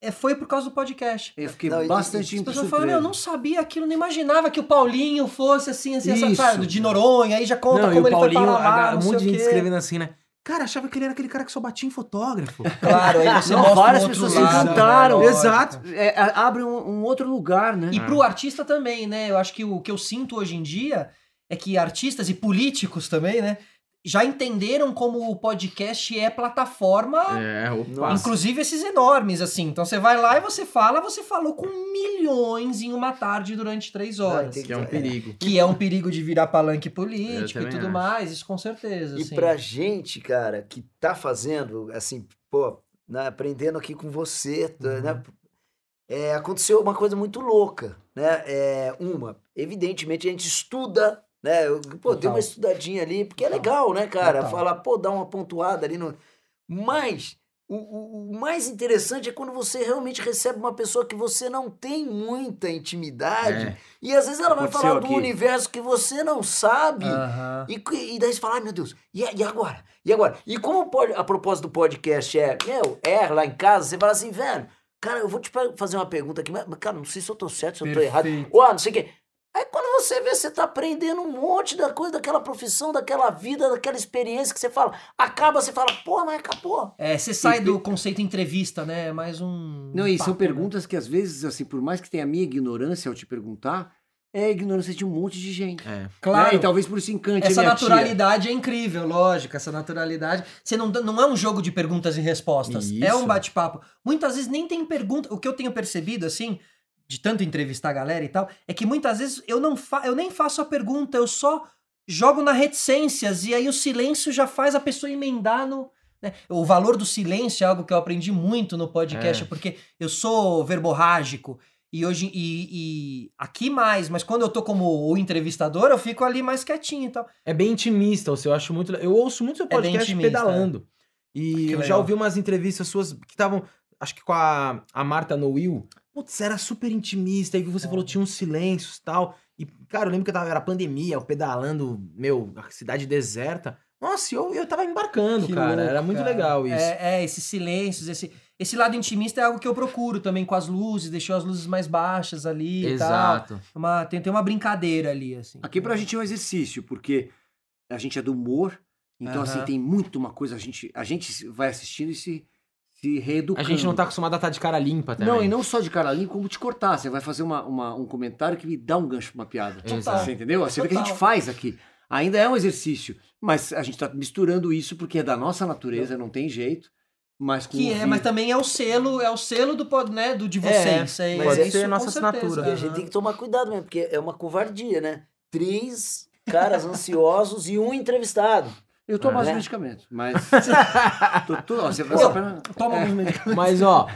É, foi por causa do podcast. Eu fiquei Não, bastante As pessoas falam, eu não sabia aquilo, não imaginava que o Paulinho fosse assim, assim, essa Isso. sabe, de Noronha, aí já conta Não, e como o ele Paulinho, foi para lá, a- um monte de gente escrevendo assim, né? Cara, achava que ele era aquele cara que só batia em fotógrafo. Claro, aí você Não, mostra várias um outro pessoas se encantaram. né? Exato. É, abre um, um outro lugar, né? E pro artista também, né? Eu acho que o que eu sinto hoje em dia é que artistas e políticos também, né? Já entenderam como o podcast é plataforma É, opa. Inclusive esses enormes, assim. Então você vai lá e você fala, você falou com milhões em uma tarde durante três horas. tem Que é um perigo. Que é um perigo de virar palanque político e tudo acho. mais, isso com certeza. E assim. pra gente, cara, que tá fazendo, assim, pô, né, aprendendo aqui com você, tá, Uhum. né? é, aconteceu uma coisa muito louca, né? É, uma, evidentemente a gente estuda, né? Eu, pô, dei uma estudadinha ali, porque é legal, né, cara? Total. Falar, pô, dar uma pontuada ali no. Mas o, o- o mais interessante é quando você realmente recebe uma pessoa que você não tem muita intimidade. É. E às vezes ela vai Aconteceu falar do aqui. universo que você não sabe. E, e daí você fala, ai meu Deus, e, e agora? E agora? E como pode, a propósito do podcast é, meu, é lá em casa, você fala assim, velho, cara, eu vou te fazer uma pergunta aqui, mas, cara, não sei se eu tô certo, se eu tô errado. Ou, ah, não sei o quê. Aí quando você vê, você tá aprendendo um monte da coisa, daquela profissão, daquela vida, daquela experiência que você fala. Acaba, você fala, pô, mas acabou. É, você sai do conceito entrevista, né? É Mais um. Não, e são papo, né? perguntas que às vezes, assim, por mais que tenha a minha ignorância ao te perguntar, é a ignorância de um monte de gente. É. Claro. Né? E talvez por isso encante Essa minha naturalidade é incrível, lógico. Essa naturalidade. Você não, não é um jogo de perguntas e respostas. É Isso. um bate-papo. Muitas vezes nem tem pergunta. O que eu tenho percebido, assim, de tanto entrevistar a galera e tal, é que muitas vezes eu, não fa eu nem faço a pergunta, eu só jogo na reticências. E aí o silêncio já faz a pessoa emendar no. né? O valor do silêncio é algo que eu aprendi muito no podcast, É. porque eu sou verborrágico. E hoje, e, e aqui mais, mas quando eu tô como o entrevistador, eu fico ali mais quietinho e tal. É bem intimista, o seu, eu acho muito. Eu ouço muito seu É podcast intimista, pedalando. E Que eu já ouvi umas entrevistas suas que estavam, acho que com a, a Marta Noil. Putz, era super intimista, e você É. falou tinha uns silêncios e tal. E, cara, eu lembro que eu tava, era pandemia, eu pedalando, meu, a cidade deserta. Nossa, eu, eu tava embarcando, Que cara. era louco, muito cara. legal isso. É, é, esses silêncios, esse, esse lado intimista é algo que eu procuro também com as luzes, deixou as luzes mais baixas ali e tal. Exato. Uma, tem, tem uma brincadeira ali, assim. Aqui pra gente é um exercício, porque a gente é do humor, então assim, Aham. tem muito uma coisa, a gente, a gente vai assistindo e se, se A reeducando. gente não tá acostumado a estar de cara limpa também. Não, e não só de cara limpa, como te cortar. Você vai fazer uma, uma- um comentário que me dá um gancho pra uma piada. Exato. Você entendeu? Você vê que a gente faz aqui. Ainda é um exercício, mas a gente tá misturando isso porque é da nossa natureza, não tem jeito. Mas com Que é, mas também é o selo, é o selo do, pod- né, do de É, vocês. É, é ser isso, nossa com certeza. assinatura. E a gente tem que tomar cuidado mesmo, porque é uma covardia, né? Três caras ansiosos e um entrevistado. Eu tomo os né? medicamentos, mas. tô, tô, ó, você Pô, só pra- Toma alguns medicamentos. Mas, ó,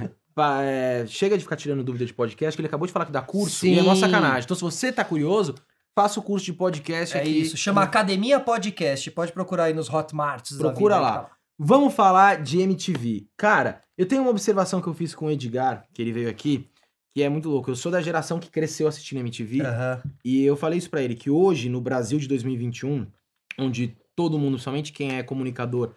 é, chega de ficar tirando dúvida de podcast, que ele acabou de falar que dá curso e é Sim. mó sacanagem. Então, se você tá curioso, faça o curso de podcast É aqui. isso, chama Academia Podcast. Pode procurar aí nos Hotmarts. Procura vida, lá. tá Vamos falar de MTV. Cara, eu tenho uma observação que eu fiz com o Edgar, que ele veio aqui, que é muito louco. Eu sou da geração que cresceu assistindo MTV. Aham. E eu falei isso pra ele, que hoje, no Brasil de 2021, onde todo mundo, somente quem é comunicador,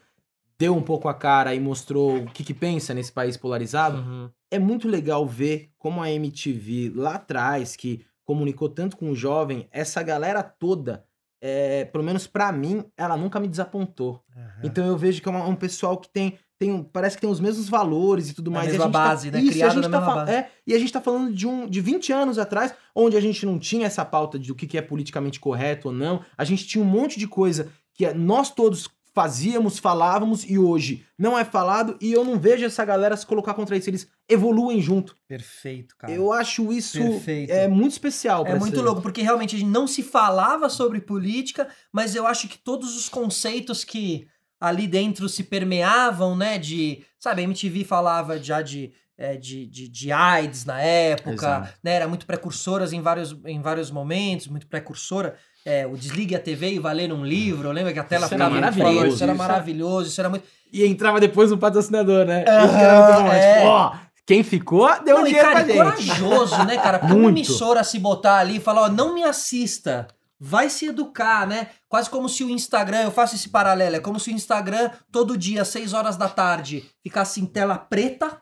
deu um pouco a cara e mostrou o que, que pensa nesse país polarizado, Uhum. é muito legal ver como a MTV lá atrás, que comunicou tanto com o jovem, essa galera toda, é, pelo menos pra mim, ela nunca me desapontou. Aham. Então eu vejo que é uma- um pessoal que tem, tem um- parece que tem os mesmos valores e tudo A mais. mesma e a gente base, tá, né? Isso, a gente tá fal- base. é, e a gente tá falando de, um, de 20 anos atrás, onde a gente não tinha essa pauta de o que que é politicamente correto ou não. A gente tinha um monte de coisa que nós todos fazíamos, falávamos e hoje não é falado e eu não vejo essa galera se colocar contra isso. Eles evoluem junto. Perfeito, cara. Eu acho isso Perfeito. é muito especial. É muito ser- louco, porque realmente a gente não se falava sobre política, mas eu acho que todos os conceitos que ali dentro se permeavam, né? De. Sabe, a MTV falava já de. é, de, de, de AIDS na época, Exato. né? Era muito precursoras em vários, em vários momentos, muito precursora. É, o Desligue a TV e vai ler um livro, lembra que a tela Isso ficava maravilhoso, preto, isso era maravilhoso, isso era muito. E entrava depois um patrocinador, né? Mas, é. tipo, ó, quem ficou, deu não, e dinheiro cara, pra é corajoso, né, cara? Pra uma emissora se botar ali e falar, ó, não me assista. Vai se educar, né? Quase como se o Instagram, eu faço esse paralelo, é como se o Instagram, todo dia, às 6 horas da tarde, ficasse em tela preta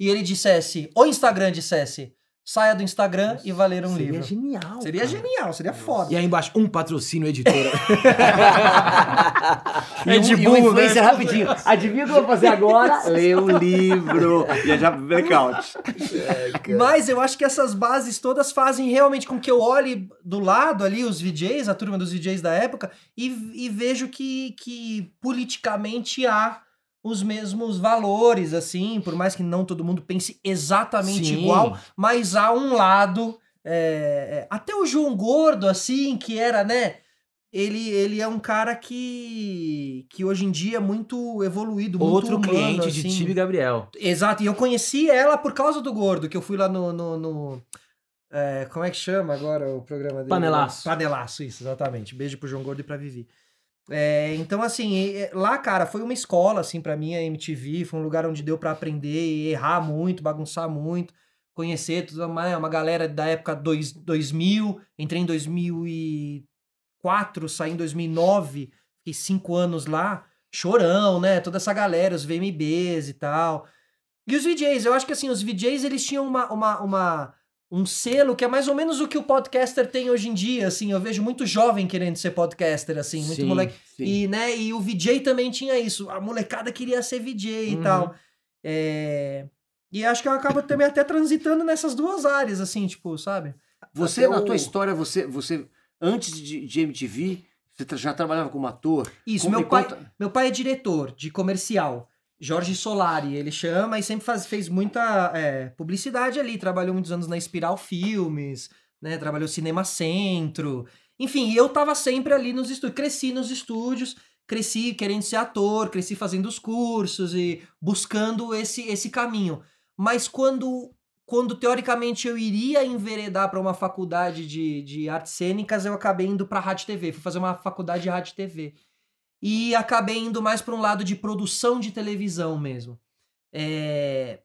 e ele dissesse, o Instagram dissesse, saia do Instagram e vai ler um Seria livro. genial. Seria cara. genial, seria foda. E aí embaixo, um patrocínio editora. E, de um, burro, influência né? rapidinho. Adivinha o que eu vou fazer agora? Ler um livro. E é já blackout. Mas eu acho que essas bases todas fazem realmente com que eu olhe do lado ali os VJs, a turma dos VJs da época, e, e vejo que, que politicamente há os mesmos valores, assim, por mais que não todo mundo pense exatamente Sim. igual, mas há um lado. é, é, até o João Gordo, assim, que era, né? Ele, ele é um cara que, que hoje em dia é muito evoluído, muito Outro humano, cliente de assim. Tibi Gabriel. Exato, e eu conheci ela por causa do Gordo, que eu fui lá no. no, no- é, como é que chama agora o programa dele? Panelaço. Panelaço, isso, exatamente. Beijo pro João Gordo e pra Vivi. É, então, assim, lá, cara, foi uma escola, assim, pra mim, a MTV, foi um lugar onde deu pra aprender, errar muito, bagunçar muito, conhecer toda uma, uma galera da época dois, 2000, entrei em 2004, saí em 2009, fiquei cinco anos lá, chorão, né, toda essa galera, os VMBs e tal. E os VJs, eu acho que assim, os VJs eles tinham uma, uma, uma- um selo que é mais ou menos o que o podcaster tem hoje em dia, assim, eu vejo muito jovem querendo ser podcaster, assim, muito Sim, moleque. sim. E, né, e o VJ também tinha isso, a molecada queria ser VJ e Uhum. tal. É, E acho que eu acabo também até transitando nessas duas áreas, assim, tipo, sabe? Você, Até na o- tua história, você, você antes de, de MTV, você já trabalhava como ator? Isso, Como- meu me pai, conta- meu pai é diretor de comercial. Jorge Solari, ele chama e sempre faz, fez muita é, publicidade ali. Trabalhou muitos anos na Espiral Filmes, né? Trabalhou Cinema Centro. Enfim, eu tava sempre ali nos estúdios. Cresci nos estúdios, cresci querendo ser ator, cresci fazendo os cursos e buscando esse, esse caminho. Mas quando, quando teoricamente eu iria enveredar para uma faculdade de, de artes cênicas, eu acabei indo para rádio TV. Fui fazer uma faculdade de rádio TV. E acabei indo mais para um lado de produção de televisão mesmo. É,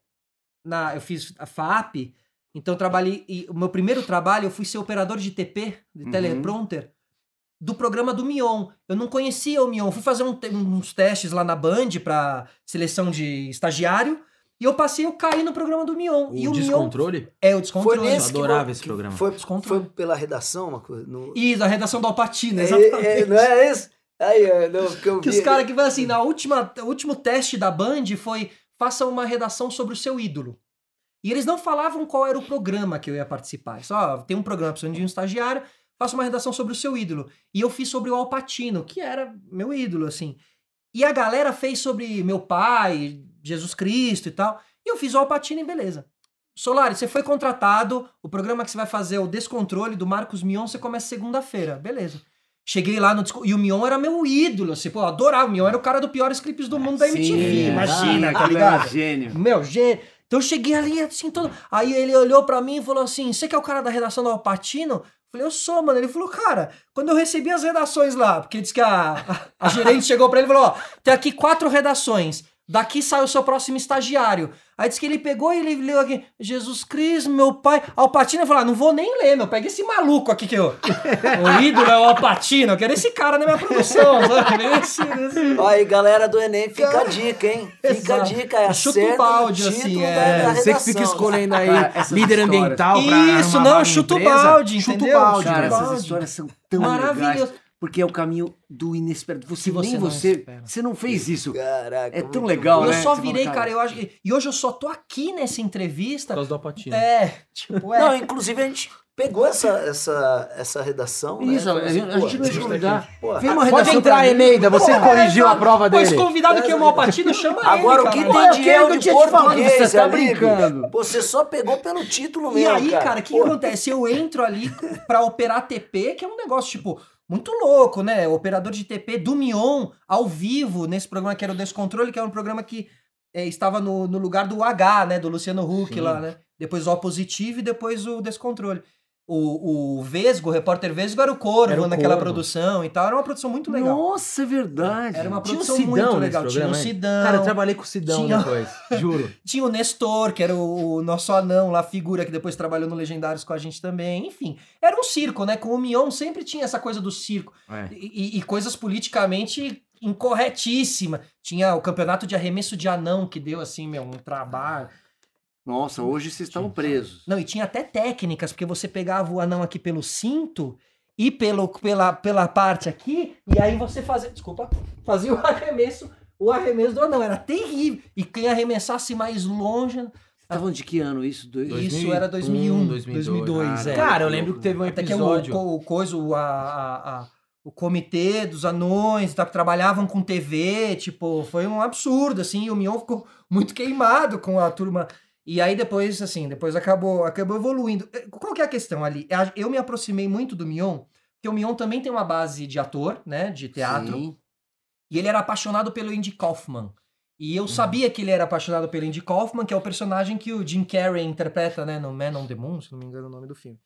na, eu fiz a FAP, então eu trabalhei. E o meu primeiro trabalho, eu fui ser operador de TP, de Uhum. teleprompter, do programa do Mion. Eu não conhecia o Mion. Fui fazer um uns testes lá na Band para seleção de estagiário. E eu passei, eu caí no programa do Mion. O e o Mion descontrole? é o Foi descontrole. nesse que adorava vo- esse que programa. Foi, Descontrole. foi pela redação, uma coisa. No... E da redação da Alpatina, É, exatamente. é, não é isso? Aí, é, não, porque eu Que vi- os caras que vai assim, na última, o último teste da Band foi faça uma redação sobre o seu ídolo. E eles não falavam qual era o programa que eu ia participar. Só tem um programa precisando de um estagiário, faça uma redação sobre o seu ídolo. E eu fiz sobre o Alpatino, que era meu ídolo, assim. E a galera fez sobre meu pai, Jesus Cristo e tal. E eu fiz o Alpatino e beleza. Solari, você foi contratado, o programa que você vai fazer é o Descontrole do Marcos Mion, você começa segunda-feira. Beleza. Cheguei lá no Desco- e o Mion era meu ídolo, assim, pô, eu adorava. O Mion era o cara do piores clipes do mundo da MTV, Sim, imagina, ah, tá ligado? Gênio. Meu, gênio. Então eu cheguei ali assim, todo. Aí ele olhou pra mim e falou assim: Você que é o cara da redação do Alpatino? Falei, eu sou, mano. Ele falou, cara, quando eu recebi as redações lá, porque disse que a, a, a gerente chegou pra ele e falou: Ó, tem aqui quatro redações. Daqui sai o seu próximo estagiário. Aí disse que ele pegou e ele leu aqui, Jesus Cristo, meu pai. Alpatino falou: ah, não vou nem ler, meu. Pega esse maluco aqui que eu. o ídolo é o Alpatino. Eu quero esse cara na minha produção, sabe? Esse, esse. Aí, galera do Enem, fica a dica, hein? Fica Exato. a dica, é Chuta o balde, assim, é. da, da Você que fica escolhendo aí Cara, líder ambiental Isso, não, chuta o balde, chuta o balde. Cara, cara. essas histórias são tão Maravilhoso. legais. Porque é o caminho do inesperado. Você, você nem você. espera. Você não fez isso. Caraca, É tão legal, bom. eu né? só virei, cara, eu acho. que- E hoje eu só tô aqui nessa Por entrevista. causa do Alpatino. É, tipo, é. Não, inclusive a gente pegou essa, essa, essa redação, né? Isso, Falou a gente, não ia convidar. uma Pode redação entrar. Eneida, você Pô, corrigiu é, a prova dele. esse convidado que é o Malpatino, chama Agora, ele, o que cara. tem Pô, dinheiro eu de português você tá ali, brincando. Você só pegou pelo título E mesmo, aí, cara, o que, acontece? Eu entro ali pra operar TP, que é um negócio, tipo, muito louco, né? Operador de TP do Mion, ao vivo, nesse programa que era o Descontrole, que era um programa que é, estava no, no lugar do H, né? Do Luciano Huck Sim. lá, né? Depois o O positivo e depois o Descontrole. O, o Vesgo, o repórter Vesgo, era o Corvo Era o naquela Corvo. produção e tal. Era uma produção muito legal. Nossa, é verdade. Era uma Tinha produção Sidão muito nesse legal. Tinha o hein? Sidão. Cara, eu trabalhei com o Sidão Tinha- depois, juro. Tinha o Nestor, que era o, nosso anão lá, figura que depois trabalhou no Legendários com a gente também. Enfim, era um circo, né? Com o Mion sempre tinha essa coisa do circo. É. E, e- e coisas politicamente incorretíssimas. Tinha o campeonato de arremesso de anão, que deu, assim, meu, um trabalho. Nossa, hoje vocês estão presos. Não, e tinha até técnicas, porque você pegava o anão aqui pelo cinto e pelo, pela, pela parte aqui, e aí você fazia. Desculpa, fazia o arremesso, o arremesso do anão. Era terrível. E quem arremessasse mais longe. Você tá de que ano isso? Dois... Isso era 2001, 2002, é. Cara, eu lembro que teve um Até que episódio. o, o coisa, o, a, a- a- o comitê dos anões, tá, que trabalhavam com TV, tipo, foi um absurdo, assim, e o Mion ficou muito queimado com a turma. E aí depois, assim, depois acabou, acabou evoluindo. Eh, Qual que é a questão ali? Eu me aproximei muito do Mion, porque o Mion também tem uma base de ator, né, de teatro, Sim. e ele era apaixonado pelo Andy Kaufman. E eu sabia que ele era apaixonado pelo Andy Kaufman, que é o personagem que o Jim Carrey interpreta, né, no Man on the Moon, se não me engano é o nome do filme.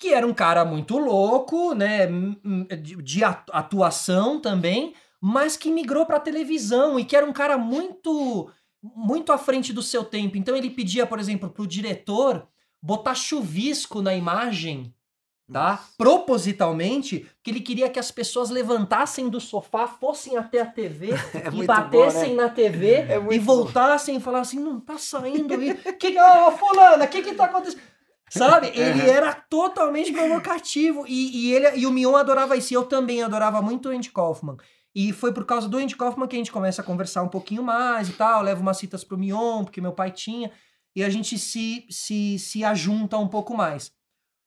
Que era um cara muito louco, né, de, de atu- atuação também, mas que migrou pra televisão e que era um cara muito muito à frente do seu tempo. Então ele pedia, por exemplo, pro diretor botar chuvisco na imagem, tá? Propositalmente, porque ele queria que as pessoas levantassem do sofá, fossem até a TV É e muito batessem bom, né? na TV É e bom. voltassem e falassem, não tá saindo aí. Que que, ô, fulana, o que que tá acontecendo? Sabe? Ele era totalmente provocativo. E, e ele, e o Mion adorava isso. E eu também adorava muito o Andy Kaufman. E foi por causa do Andy Kaufman que a gente começa a conversar um pouquinho mais e tal. Levo umas citas pro Mion, porque meu pai tinha. E a gente se, se, se ajunta um pouco mais.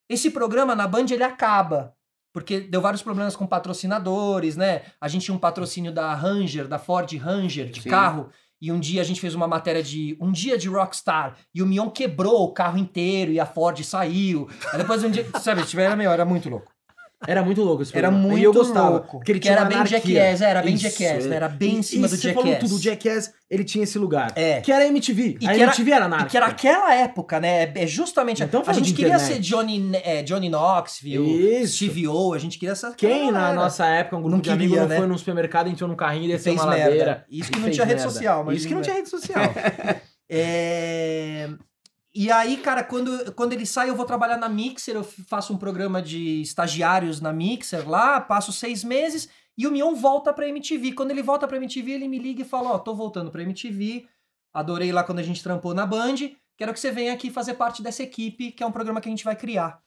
Esse programa na Band ele acaba. Porque deu vários problemas com patrocinadores, né? A gente tinha um patrocínio da Ranger, da Ford Ranger, de Sim. carro. E um dia a gente fez uma matéria de um dia de Rockstar. E o Mion quebrou o carro inteiro e a Ford saiu. Aí depois um dia. Sabe, era, meu, era muito louco. Era muito louco esse Era programa. muito E eu gostava. louco. Porque ele Que tinha era uma bem. Jackass, era bem Jackass, né? Era bem em cima e do você falou Jackass. tudo, o Jackass, ele tinha esse lugar. É. Que era a MTV. E a que era- MTV era E anárquica. que era aquela época, né? É justamente. Não tamo a gente queria internet. ser Johnny, é, Johnny Knoxville, Isso. Steve O, a gente queria essa. Quem na nossa época, um grupo Não de amigos, queria, não né? foi num supermercado, entrou num carrinho e desceu fez uma merda. ladeira. Isso que não tinha rede social, mas Isso que não tinha rede social. É... E aí, cara, quando, quando ele sai, eu vou trabalhar na Mixer, eu faço um programa de estagiários na Mixer lá, passo seis meses, e o Mion volta pra MTV. Quando ele volta pra MTV, ele me liga e fala, ó, tô voltando pra MTV, adorei lá quando a gente trampou na Band, quero que você venha aqui fazer parte dessa equipe, que é um programa que a gente vai criar.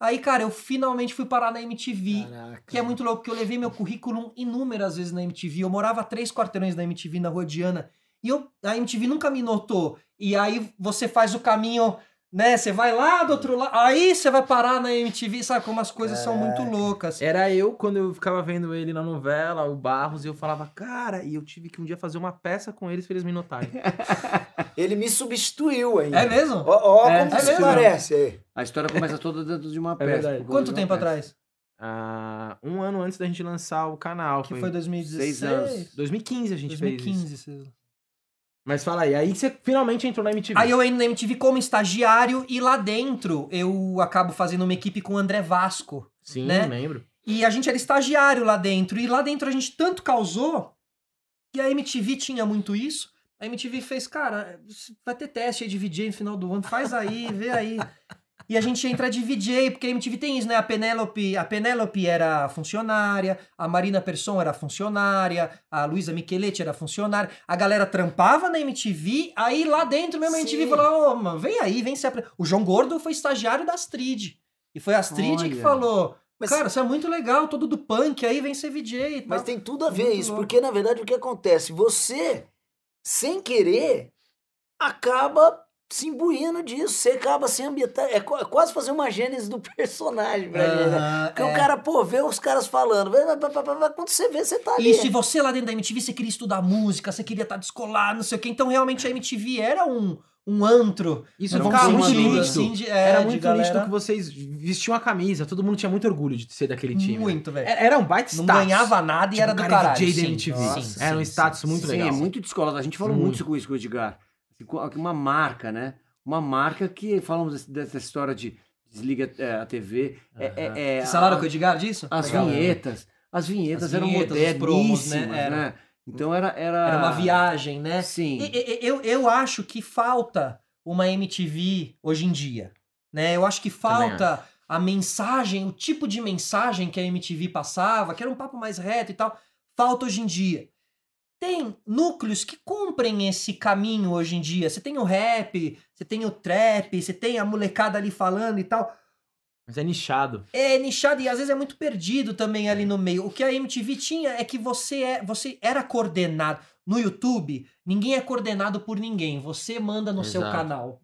Aí, cara, eu finalmente fui parar na MTV. Caraca. Que é muito louco, porque eu levei meu currículo inúmeras vezes na MTV. Eu morava três quarteirões da MTV na Rua Diana. E eu, a MTV nunca me notou. E aí você faz o caminho, né? Você vai lá do outro lado. Aí você vai parar na MTV, sabe? Como as coisas são muito loucas. Era eu, quando eu ficava vendo ele na novela, o Barros, e eu falava, cara, e eu tive que um dia fazer uma peça com eles pra eles me notarem. Ele me substituiu ainda. É mesmo? Ó, ó É, como é mesmo? parece aí. A história começa toda dentro de uma peça. por conta Quanto tempo peça. atrás? Ah, um ano antes da gente lançar o canal. Que foi 2016? seis anos. 2015 a gente fez 2015. Mas fala aí, aí você finalmente entrou na MTV. Aí eu entro na MTV como estagiário e lá dentro eu acabo fazendo uma equipe com o André Vasco. Sim, né? lembro. E a gente era estagiário lá dentro. E lá dentro a gente tanto causou que a MTV tinha muito isso. A MTV fez, cara, vai ter teste aí de VJ no final do ano, faz aí, vê aí. E a gente entra de VJ, porque a MTV tem isso, né? A Penélope, a Penélope era funcionária, a Marina Persson era funcionária, a Luísa Micheletti era funcionária. A galera trampava na MTV, aí lá dentro mesmo a MTV Sim. falou, ô, mano, vem aí, vem se apre... O João Gordo foi estagiário da Astrid. E foi a Astrid que Olha. falou, Mas- cara, você é muito legal, todo do punk, aí vem ser VJ e tal. Mas tem tudo a ver Muito isso, louco. porque na verdade o que acontece? Você, sem querer, acaba se imbuindo disso, você acaba se ambientando. É, é quase fazer uma gênese do personagem pra né? Aham, Porque é. o cara, pô, vê os caras falando, quando você vê, você tá ali. E se você lá dentro da MTV, você queria estudar música, você queria estar descolado, não sei o quê. Então, realmente, a MTV era um, um antro. Isso Era um ficava muito do- nítido. assim, de- é, Era de muito galera- nítido que vocês vestiam a camisa, todo mundo tinha muito orgulho de ser daquele time. né? Muito, velho. Era era um baita Não status. ganhava nada e Tipo, era do cara caralho. Sim, sim, Era um sim, status sim, muito Sim, legal. é muito descolado. A gente falou Muito. muito com isso com o Edgar. Uma marca, né? Uma marca que falamos dessa história de desliga é, a TV. É, é, é, Vocês falaram a- com o Edgar disso? As Legal. vinhetas. As vinhetas As eram vinhetas, promos, né? né? Era. Então era, era... Era uma viagem, né? Sim. E- e- Eu, eu acho que falta uma MTV hoje em dia. Né? Eu acho que falta a mensagem, o tipo de mensagem que a MTV passava, que era um papo mais reto e tal, falta hoje em dia. Tem núcleos que cumprem esse caminho hoje em dia. Você tem o rap, você tem o trap, você tem a molecada ali falando e tal. Mas é nichado. É nichado e às vezes é muito perdido também ali no meio. O que a MTV tinha é que você é, você era coordenado. No YouTube, ninguém é coordenado por ninguém. Você manda no seu Exato. canal.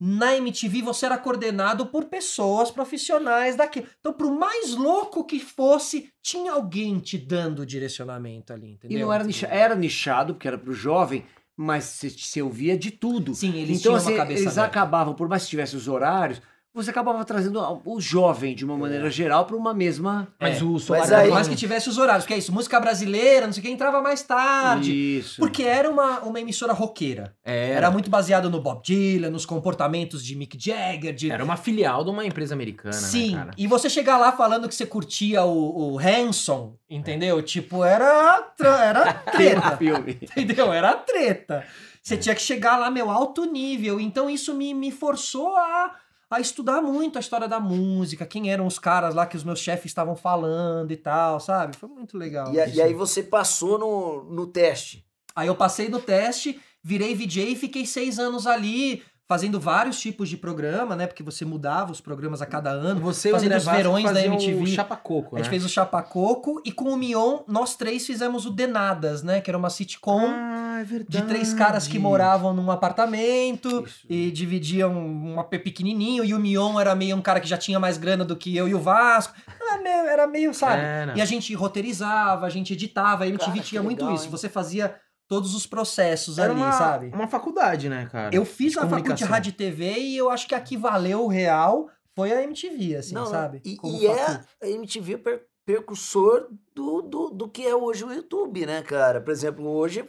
Na MTV, você era coordenado por pessoas profissionais daquilo. Então, pro mais louco que fosse, tinha alguém te dando direcionamento ali, entendeu? E não era nichado, era nichado, porque era pro jovem, mas você, você ouvia de tudo. Sim, eles então, tinham assim, uma cabeça eles aberta. acabavam, por mais que tivesse os horários, você acabava trazendo o jovem, de uma maneira geral, para uma mesma. Mas É. o Solar Mas era aí- Por mais que tivesse os horários, porque é isso, música brasileira, não sei o que, entrava mais tarde. Isso. Porque era uma, uma emissora roqueira. Era, Era muito baseado no Bob Dylan, nos comportamentos de Mick Jagger, de... era uma filial de uma empresa americana, Sim, né, cara? e você chegar lá falando que você curtia o, o Hanson, entendeu? Tipo, era, tra- era treta, filme. entendeu? Era treta. Você tinha que chegar lá, meu, alto nível. Então isso me, me forçou a, a estudar muito a história da música, quem eram os caras lá que os meus chefes estavam falando e tal, sabe? Foi muito legal. E, a- e aí você passou no, no teste. Aí eu passei no teste, virei VJ e fiquei seis anos ali, fazendo vários tipos de programa, né? Porque você mudava os programas a cada ano. Você Fazendo os verões da MTV. o Chapa Coco, A gente né? fez o Chapacoco e com o Mion, nós três fizemos o Denadas, né? Que era uma sitcom Ah, é de três caras que moravam num apartamento Isso. e dividiam um AP pequenininho. E o Mion era meio um cara que já tinha mais grana do que eu e o Vasco. Era meio, era meio sabe? Era. E a gente roteirizava, a gente editava. A MTV Cara, tinha muito legal, isso. hein? Você fazia todos os processos Era ali, uma, sabe? uma faculdade, né, cara? Eu fiz de na faculdade de rádio e TV e eu acho que a que valeu o real foi a MTV, assim, Não, sabe? E, Como e é a MTV per- percursor do, do, do que é hoje o YouTube, né, cara? Por exemplo, hoje,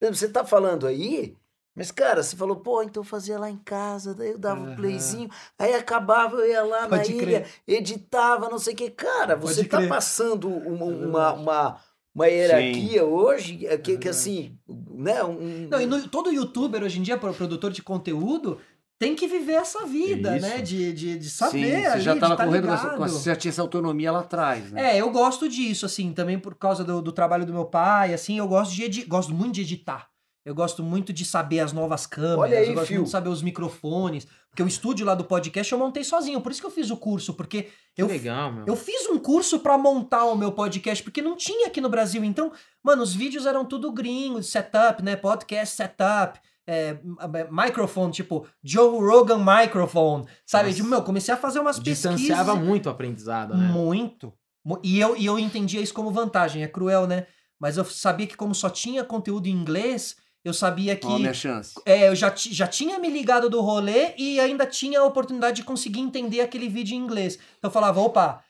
você tá falando aí, mas, cara, você falou, pô, então eu fazia lá em casa, daí eu dava um Aham. playzinho, aí acabava, eu ia lá na Pode ilha, crer. editava, não sei o que. Cara, Pode você tá crer. passando uma, uma, uma, uma hierarquia hoje, é que, que assim, né? Um, Não, e no- todo youtuber hoje em dia, pro- produtor de conteúdo, tem que viver essa vida, Isso. né? De, de, de Sim, saber você ali, já de tava tá correndo com essa, ligado. com essa- você já tinha essa autonomia lá atrás, né? É, eu gosto disso, assim, também por causa do, do trabalho do meu pai, assim, eu gosto de edi- gosto muito de editar. Eu gosto muito de saber as novas câmeras, Olha aí, eu gosto Fio. muito de saber os microfones, porque o estúdio lá do podcast eu montei sozinho, por isso que eu fiz o curso, porque Que eu, legal, meu. eu fiz um curso pra montar o meu podcast, porque não tinha aqui no Brasil. Então, mano, os vídeos eram tudo gringo, setup, né? Podcast setup, é, m- microphone, tipo Joe Rogan microphone, sabe? Tipo, meu, comecei a fazer umas Distanciava pesquisas. muito o aprendizado, né? Muito. Mu- E eu, e eu entendia isso como vantagem. É cruel, né? Mas eu sabia que como só tinha conteúdo em inglês, eu sabia que... Ó, a minha chance. É, eu já, já tinha me ligado do rolê e ainda tinha a oportunidade de conseguir entender aquele vídeo em inglês. Então eu falava, opa,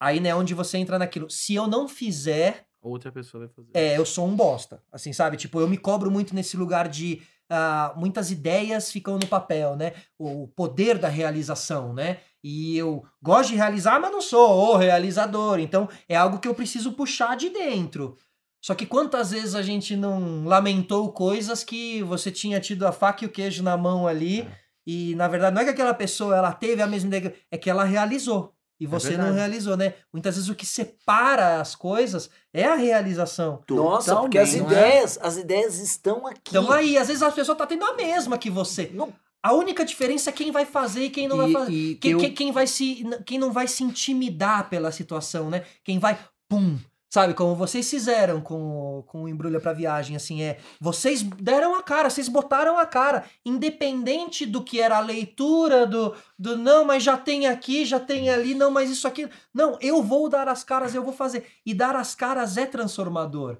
aí né, onde você entra naquilo. Se eu não fizer, Outra pessoa vai fazer. é, eu sou um bosta. Assim, sabe? Tipo, eu me cobro muito nesse lugar de. ah, muitas ideias ficam no papel, né? O poder da realização, né? E eu gosto de realizar, mas não sou o realizador. Então é algo que eu preciso puxar de dentro. Só que quantas vezes a gente não lamentou coisas que você tinha tido a faca e o queijo na mão ali É. e na verdade não é que aquela pessoa ela teve a mesma ideia, é que ela realizou e você não verdade. realizou, né? Muitas vezes o que separa as coisas é a realização. Nossa, porque as não é? ideias, as ideias estão aqui. Então aí, às vezes a pessoa tá tendo a mesma que você. Não, A única diferença é quem vai fazer e quem não vai fazer. e Quem, eu- quem, quem vai se, quem não vai se intimidar pela situação, né? Quem vai, pum, sabe? Como vocês fizeram com, o- com o Embrulha pra Viagem, assim, é... Vocês deram a cara, vocês botaram a cara, independente do que era a leitura, do, do não, mas já tem aqui, já tem ali, não, mas isso aqui... Não, eu vou dar as caras, eu vou fazer. E dar as caras é transformador.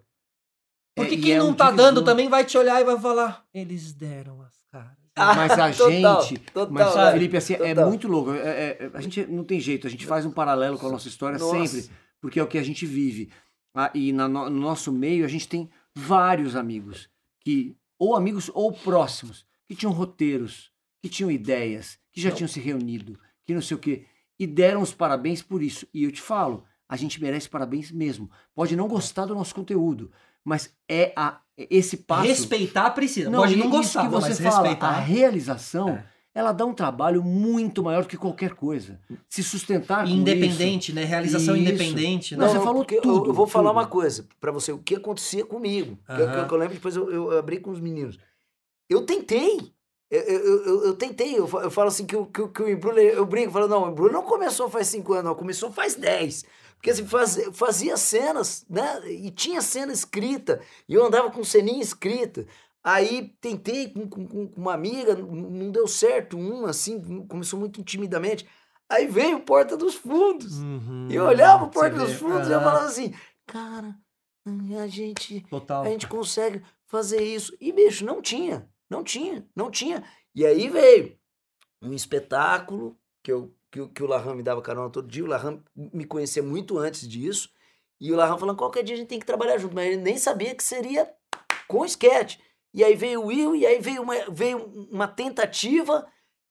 Porque É, quem é não um tá divisor. dando também vai te olhar e vai falar, eles deram as caras. Mas a Total, gente. total, mas, Felipe, assim, é total. muito louco. É- é- a gente não tem jeito, a gente faz um paralelo com a nossa história Nossa. sempre, porque é o que a gente vive. Ah, e na no, no nosso meio a gente tem vários amigos que, ou amigos ou próximos, que tinham roteiros, que tinham ideias, que já tinham se reunido, que não sei o quê, e deram os parabéns por isso. E eu te falo, a gente merece parabéns mesmo. Pode não gostar do nosso conteúdo, mas é a, esse passo. Respeitar precisa. Não, Pode não isso gostar, que você mas fala, respeitar. a realização, É. ela dá um trabalho muito maior do que qualquer coisa. Se sustentar com Independente, né? Realização Isso. independente, né? Não, você falou porque eu- tudo, Eu, vou falar tudo. uma coisa pra você. O que acontecia comigo? Que, eu- que eu lembro, depois eu, eu abri com os meninos. Eu tentei. Eu, eu, eu, eu tentei. Eu, fa- eu falo assim que, o- que, o- que o Embrulho... Eu brinco, eu falo, não, o Embrulho não começou faz cinco anos, não. Começou faz dez. Porque assim, faz, fazia cenas, né? E tinha cena escrita. E eu andava com ceninha escrita. Aí tentei com, com, com uma amiga, não deu certo. Um, assim, começou muito timidamente. Aí veio Porta dos Fundos. Uhum. E eu olhava o Porta dos Fundos e eu falava assim, cara, a gente, Total. a gente consegue fazer isso. E, bicho, não tinha, não tinha, não tinha. E aí veio um espetáculo que, eu, que, o- que o Laham me dava carona todo dia. O Laham me conhecia muito antes disso. E o Laham falando, qualquer dia a gente tem que trabalhar junto. Mas ele nem sabia que seria com esquete. E aí veio o Will, e aí veio uma, veio uma tentativa,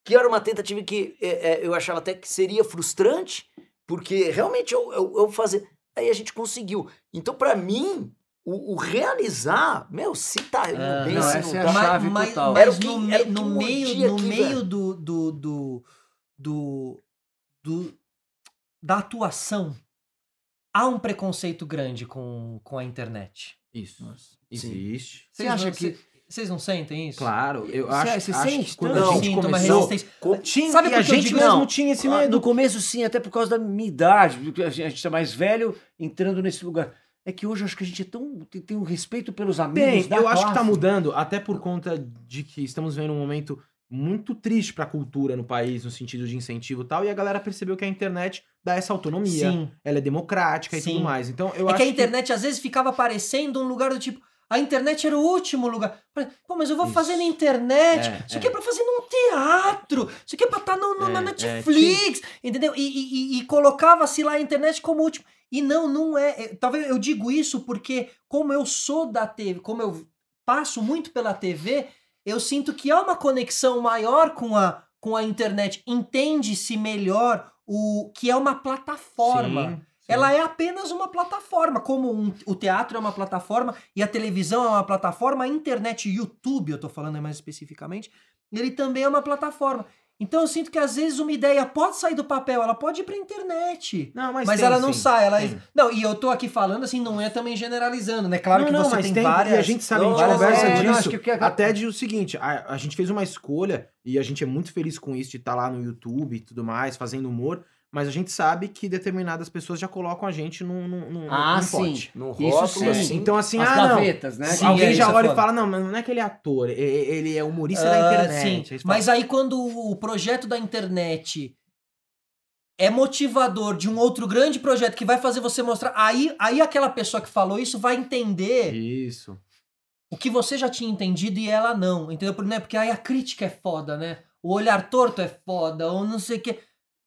que era uma tentativa que é, é, eu achava até que seria frustrante, porque realmente eu, eu, eu fazer. Aí a gente conseguiu. Então, pra mim, o, o realizar, meu, se tá indo Ah, bem, não, se essa não é a tá. chave mas, total. mas Era o que- no, era o que no meio, no aqui, meio velho. do, do, do, do, do- da atuação, há um preconceito grande com, com a internet. Isso. Sim. Existe. Você acha que. Vocês não sentem isso? Claro, eu Você- acho, acho sente que quando tanto? a gente Sinto uma começou... resistência. Com- Tinha, Sabe e por a que gente digo mesmo Não, tinha esse ah, medo. No começo, sim, até por causa da minha idade, porque a gente, a é mais velho entrando nesse lugar. É que hoje eu acho que a gente é tão, tem, um respeito pelos amigos Bem, da eu acho que tá classe. mudando, até por conta de que estamos vendo um momento muito triste pra cultura no país, no sentido de incentivo e tal, e a galera percebeu que a internet dá essa autonomia, Sim. ela é democrática e Sim. tudo mais. Então eu é acho que a internet às vezes ficava parecendo um lugar do tipo. A internet era o último lugar. Pô, mas eu vou Isso. fazer na internet. É, isso aqui é. pra fazer num teatro. Isso aqui é pra estar no, no- É, na é, Netflix. entendeu? E, e- e- colocava-se lá a internet como último. E não, não é, é. Talvez eu digo isso porque, como eu sou da TV, como eu passo muito pela TV, eu sinto que há uma conexão maior com a, com a internet. Entende-se melhor o que é uma plataforma. Sim. Ela é apenas uma plataforma, como um- o teatro é uma plataforma e a televisão é uma plataforma, a internet, YouTube, eu tô falando mais especificamente, ele também é uma plataforma. Então eu sinto que às vezes uma ideia pode sair do papel, ela pode ir pra internet. Não, mas, Mas, tem, ela não sim. sai, ela. Tem. Não, e eu tô aqui falando assim, não é também generalizando, né? Claro não, que não, você tem, tem, várias. e a gente sabe, a gente Não, conversa é, não, disso, acho que até de o seguinte, a, a gente fez uma escolha e a gente é muito feliz com isso de estar lá no YouTube e tudo mais, fazendo humor, mas a gente sabe que determinadas pessoas já colocam a gente num, num, num, Ah, num sim. Num rótulo, sim. assim. Então assim, As ah não, gavetas, né? Sim, alguém é, já é olha e fala, não, mas não é que ele é ator, ele é humorista Ah, da internet. Sim, Aí fala, mas aí quando o projeto da internet é motivador de um outro grande projeto que vai fazer você mostrar, aí, aí aquela pessoa que falou isso vai entender Isso. o que você já tinha entendido e ela não, entendeu? Por- Né? Porque aí a crítica é foda, né? O olhar torto é foda, ou não sei o que.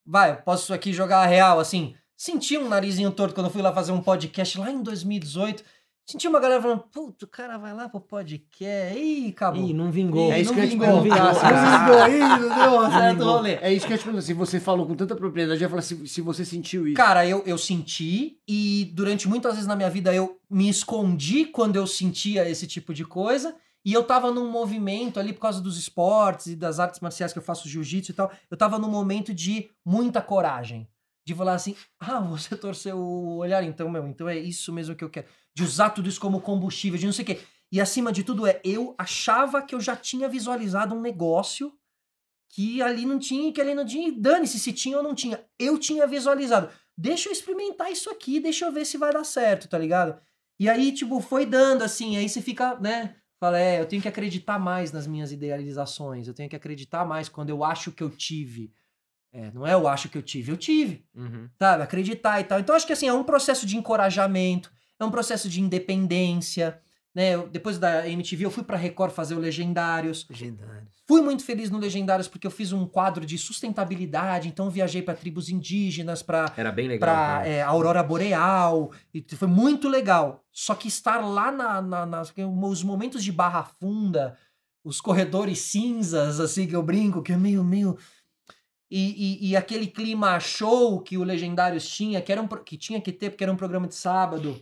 Vai, posso aqui jogar a real, assim. Senti um narizinho torto quando eu fui lá fazer um podcast lá em 2018. Senti uma galera falando, puto, o cara vai lá pro podcast. Ih, acabou. Ih, não vingou. É isso não que eu ia te vingou, se Não você- vingou, ih, não deu certo vingou. rolê. É isso que eu ia te perguntar. Se você falou com tanta propriedade, eu ia falar se, se você sentiu isso. Cara, eu, eu senti e durante muitas vezes na minha vida eu me escondi quando eu sentia esse tipo de coisa. E eu tava num movimento ali por causa dos esportes e das artes marciais que eu faço jiu-jitsu e tal. Eu tava num momento de muita coragem. De falar assim, ah, você torceu o olhar, então, meu, então é isso mesmo que eu quero. De usar tudo isso como combustível, de não sei o quê. E acima de tudo é, eu achava que eu já tinha visualizado um negócio que ali não tinha, que ali não tinha, e dane-se se tinha ou não tinha. Eu tinha visualizado. Deixa eu experimentar isso aqui, deixa eu ver se vai dar certo, tá ligado? E aí, tipo, foi dando assim, aí você fica, né? Fala, é, eu tenho que acreditar mais nas minhas idealizações, eu tenho que acreditar mais quando eu acho que eu tive. É, não é eu acho que eu tive, eu tive Uhum. sabe? Acreditar e tal. Então, acho que assim, é um processo de encorajamento, é um processo de independência, né? Eu- depois da MTV, eu fui pra Record fazer o Legendários. Legendários. Fui muito feliz no Legendários porque eu fiz um quadro de sustentabilidade, então eu viajei pra tribos indígenas, pra Era bem legal. pra cara. é, Aurora Boreal, e foi muito legal. Só que estar lá na, na, nas- os momentos de barra funda, os corredores cinzas, assim, que eu brinco, que é meio, meio... E, e, e aquele clima show que o Legendários tinha, que, era um, que tinha que ter, porque era um programa de sábado,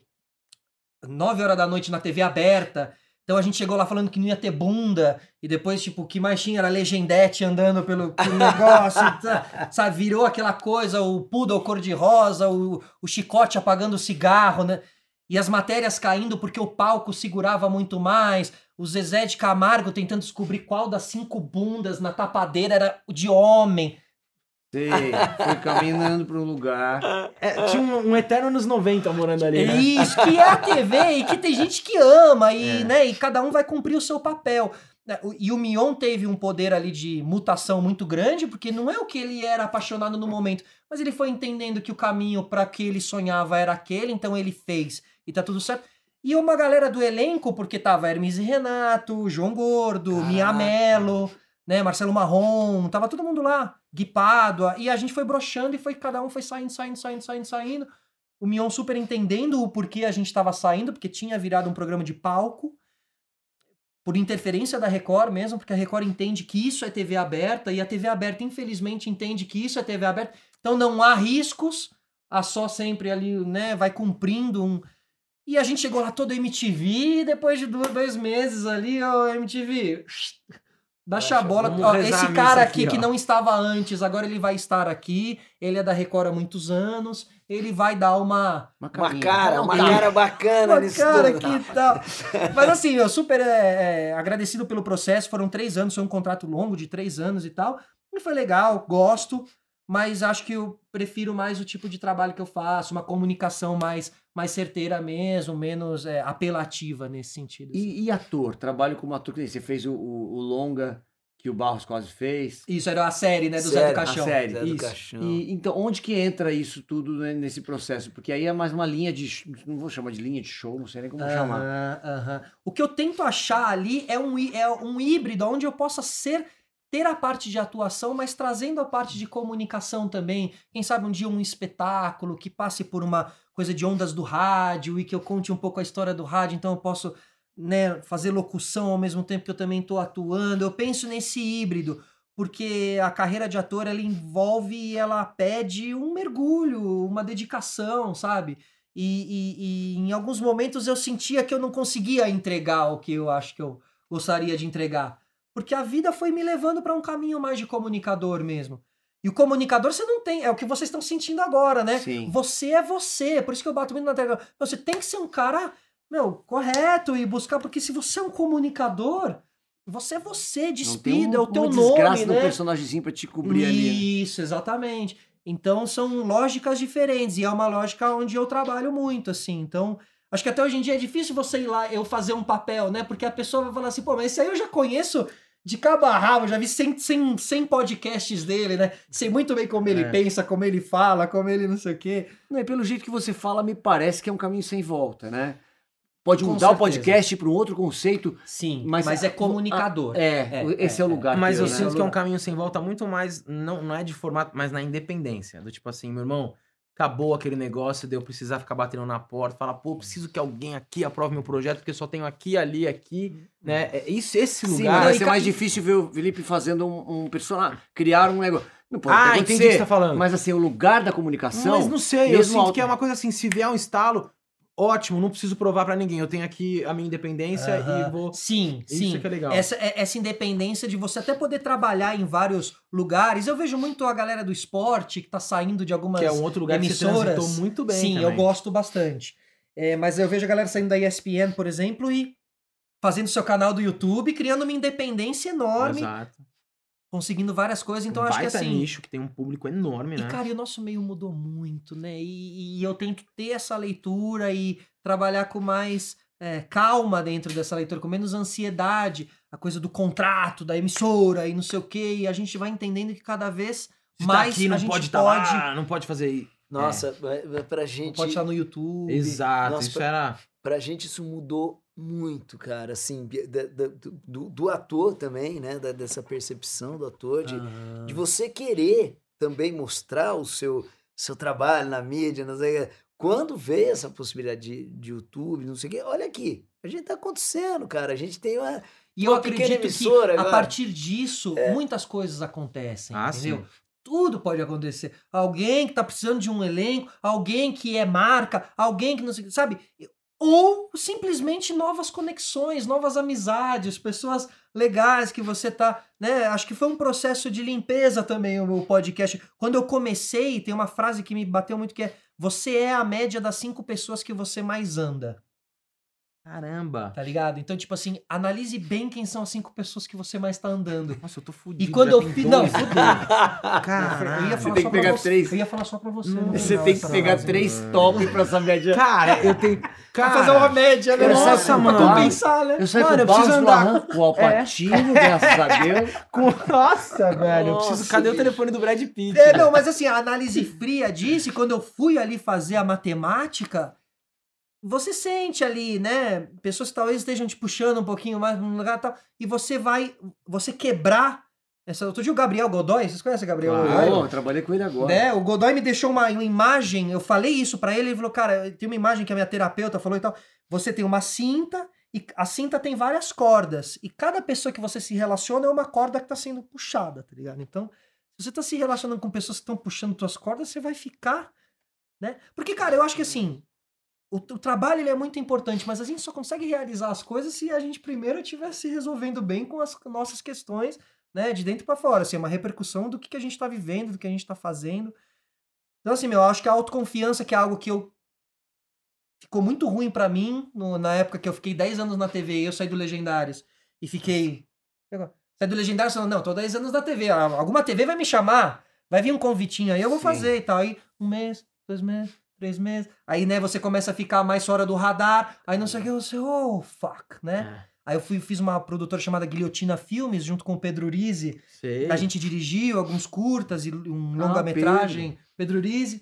9 horas da noite na TV aberta, então a gente chegou lá falando que não ia ter bunda, e depois, tipo, o que mais tinha era Legendete andando pelo, pelo negócio, tá, sabe? Virou aquela coisa, o poodle cor-de-rosa, o, o chicote apagando o cigarro, né? E as matérias caindo porque o palco segurava muito mais, o Zezé de Camargo tentando descobrir qual das cinco bundas na tapadeira era o de homem. Sei, fui caminhando para um lugar. É, tinha um, um eterno nos 90 morando ali, né? Isso, que é a TV e que tem gente que ama e, É. né, e cada um vai cumprir o seu papel. O- E o Mion teve um poder ali de mutação muito grande, porque não é o que ele era apaixonado no momento, mas ele foi entendendo que o caminho para que ele sonhava era aquele, então ele fez e tá tudo certo. E uma galera do elenco, porque tava Hermes e Renato, João Gordo, Caraca. Mia Mello, né, Marcelo Marrom, tava todo mundo lá, Gui Pádua, e a gente foi broxando e foi cada um foi saindo, saindo, saindo, saindo, saindo. O Mion super entendendo o porquê a gente tava saindo, porque tinha virado um programa de palco, por interferência da Record mesmo, porque a Record entende que isso é TV aberta, e a TV aberta, infelizmente, entende que isso é TV aberta. Então não há riscos, a só sempre ali, né, vai cumprindo um. E a gente chegou lá todo MTV, e depois de do- dois meses ali, ó, MTV. Baixa a bola. Ó, esse cara aqui, aqui, que não estava antes, agora ele vai estar aqui. Ele é da Record há muitos anos. ele vai dar uma. Uma caminha. cara, uma cara bacana Uma nisso cara, tudo. que tal? Mas assim, eu super é, é, agradecido pelo processo. Foram três anos, foi um contrato longo de três anos e tal. E foi legal, gosto, mas acho que eu prefiro mais o tipo de trabalho que eu faço, uma comunicação mais, mais certeira mesmo, menos é, apelativa nesse sentido. assim. E, e ator? Trabalho como ator. Você fez o, o- o longa que o Barros quase fez. Isso era a série, né, do Zé Série, do a Caixão. série. Zé do Isso. Caixão. E, então, onde que entra isso tudo né, nesse processo? Porque aí é mais uma linha de. Não vou chamar de linha de show, não sei nem como chamar. Aham, aham. O que eu tento achar ali é um, é um híbrido onde eu possa ser ter a parte de atuação, mas trazendo a parte de comunicação também. Quem sabe um dia um espetáculo que passe por uma coisa de ondas do rádio e que eu conte um pouco a história do rádio, então eu posso né, fazer locução ao mesmo tempo que eu também estou atuando. Eu penso nesse híbrido, porque a carreira de ator ela envolve e ela pede um mergulho, uma dedicação, sabe? E, e- e em alguns momentos eu sentia que eu não conseguia entregar o que eu acho que eu gostaria de entregar. Porque a vida foi me levando para um caminho mais de comunicador mesmo. E o comunicador você não tem, é o que vocês estão sentindo agora, né? Sim. Você é você, por isso que eu bato muito na tecla. Você tem que ser um cara, meu, correto e buscar, porque se você é um comunicador, você é você, despido, um, é o teu uma nome, desgraça né? do personagemzinho pra te cobrir ali. né? Isso, exatamente. Então são lógicas diferentes e é uma lógica onde eu trabalho muito, assim. Então, acho que até hoje em dia é difícil você ir lá eu fazer um papel, né? Porque a pessoa vai falar assim, pô, mas esse aí eu já conheço de cabo a rabo, já vi 100, 100, 100 podcasts dele, né? Sei muito bem como ele É. pensa, como ele fala, como ele não sei o quê. Não, e pelo jeito que você fala, me parece que é um caminho sem volta, né? Pode Com mudar o certeza. podcast para um outro conceito. Sim, Mas mas, é comunicador. É, esse é, o lugar. Mas que eu né? sinto que é um caminho sem volta muito mais. Não, não é de formato, mas na independência. Do tipo assim, meu irmão, acabou aquele negócio de eu precisar ficar batendo na porta, falar, pô, preciso que alguém aqui aprove meu projeto, porque eu só tenho aqui, ali, aqui, né? É isso, esse Sim, lugar. mas vai ser mais difícil ver o Felipe fazendo um, um personagem, criar um negócio. Não pode ah, entendi o que você tá falando. Mas assim, o lugar da comunicação. Mas não sei, eu sinto auto- que é uma coisa assim, se vier um estalo, ótimo, não preciso provar pra ninguém. Eu tenho aqui a minha independência e vou. Sim, Isso sim. é que é legal. Essa, é- essa independência de você até poder trabalhar em vários lugares. Eu vejo muito a galera do esporte que tá saindo de algumas Que é um outro lugar que você emissoras. muito bem. Sim, eu também. gosto bastante. É, mas eu vejo a galera saindo da ESPN, por exemplo, e fazendo seu canal do YouTube, criando uma independência enorme, Exato. Conseguindo várias coisas. Então um eu acho que assim. nicho que tem um público enorme, E, né? cara, e o nosso meio mudou muito, né? E, e eu tento ter essa leitura e trabalhar com mais é, calma dentro dessa leitura, com menos ansiedade, a coisa do contrato, da emissora e não sei o quê. E a gente vai entendendo que cada vez Se mais tá aqui, não a gente pode estar pode, lá, não pode fazer isso. Nossa, vai- vai pra gente. pode estar no YouTube. Exato, Nossa, isso era. Pra gente isso mudou muito, cara, assim, da- da- do, do- ator também, né, da- dessa percepção do ator, de, Aham. de você querer também mostrar o seu, seu trabalho na mídia, não sei. Quando veio essa possibilidade de, de YouTube, não sei o quê, olha aqui, a gente tá acontecendo, cara, a gente tem uma... E eu uma pequena acredito que emissora a agora. partir disso, muitas coisas acontecem, Ah, entendeu? sim. Tudo pode acontecer. Alguém que tá precisando de um elenco, alguém que é marca, alguém que não sei, sabe? Ou simplesmente novas conexões, novas amizades, pessoas legais que você tá, né? Acho que foi um processo de limpeza também o meu podcast. Quando eu comecei, tem uma frase que me bateu muito que é: você é a média das cinco pessoas que você mais anda. Caramba. Tá ligado? Então, tipo assim, analise bem quem são as cinco pessoas que você mais tá andando. Nossa, eu tô fudido. E quando eu tem fiz. Não, fudeu. Caralho. Eu ia Você falar tem só que pra pegar você. três. Eu ia falar só pra você. Hum, não Você tem que pegar essa três top pra saber adiante. Cara, eu tenho. Cara, Pra fazer uma média, né? Nossa, com mano. Barros- compensar, né? Eu saio Mano, com eu preciso andar. Com o Alpatino, graças a Deus. Com- Nossa, velho. eu preciso. Nossa, Cadê o telefone do Brad Pitt? É, não, mas assim, a análise fria disso, e quando eu fui ali fazer a matemática, você sente ali, né? Pessoas que talvez estejam te puxando um pouquinho mais num lugar e tal, e você vai, você quebrar. Essa, outro dia o Gabriel Godoy, vocês conhecem o Gabriel. Godoy? Pô, eu trabalhei com ele agora. Né? O Godoy me deixou uma, uma imagem, eu falei isso pra ele, ele falou, cara, tem uma imagem que a minha terapeuta falou e tal. Você tem uma cinta e a cinta tem várias cordas e cada pessoa que você se relaciona é uma corda que tá sendo puxada, tá ligado? Então, se você tá se relacionando com pessoas que estão puxando tuas cordas, você vai ficar, né? Porque, cara, eu acho que assim, o, o trabalho ele é muito importante, mas a gente só consegue realizar as coisas se a gente primeiro estiver se resolvendo bem com as nossas questões, né, de dentro pra fora, assim, uma repercussão do que, que a gente tá vivendo, do que a gente tá fazendo. Então, assim, meu, eu acho que a autoconfiança, que é algo que eu. Ficou muito ruim pra mim no- na época que eu fiquei 10 anos na TV e eu saí do Legendários e fiquei. Saí do Legendários falando, não, tô 10 anos na TV, alguma TV vai me chamar, vai vir um convitinho aí, eu vou Sim. fazer e tal. Aí, um mês, dois meses, três meses. Aí, né, você começa a ficar mais fora do radar, aí não sei o que, você, oh, fuck, né? É. Aí eu fui, fiz uma produtora chamada Guilhotina Filmes, junto com o Pedro. Sei. A gente dirigiu alguns curtas e um Ah, longa-metragem. Pedro. A gente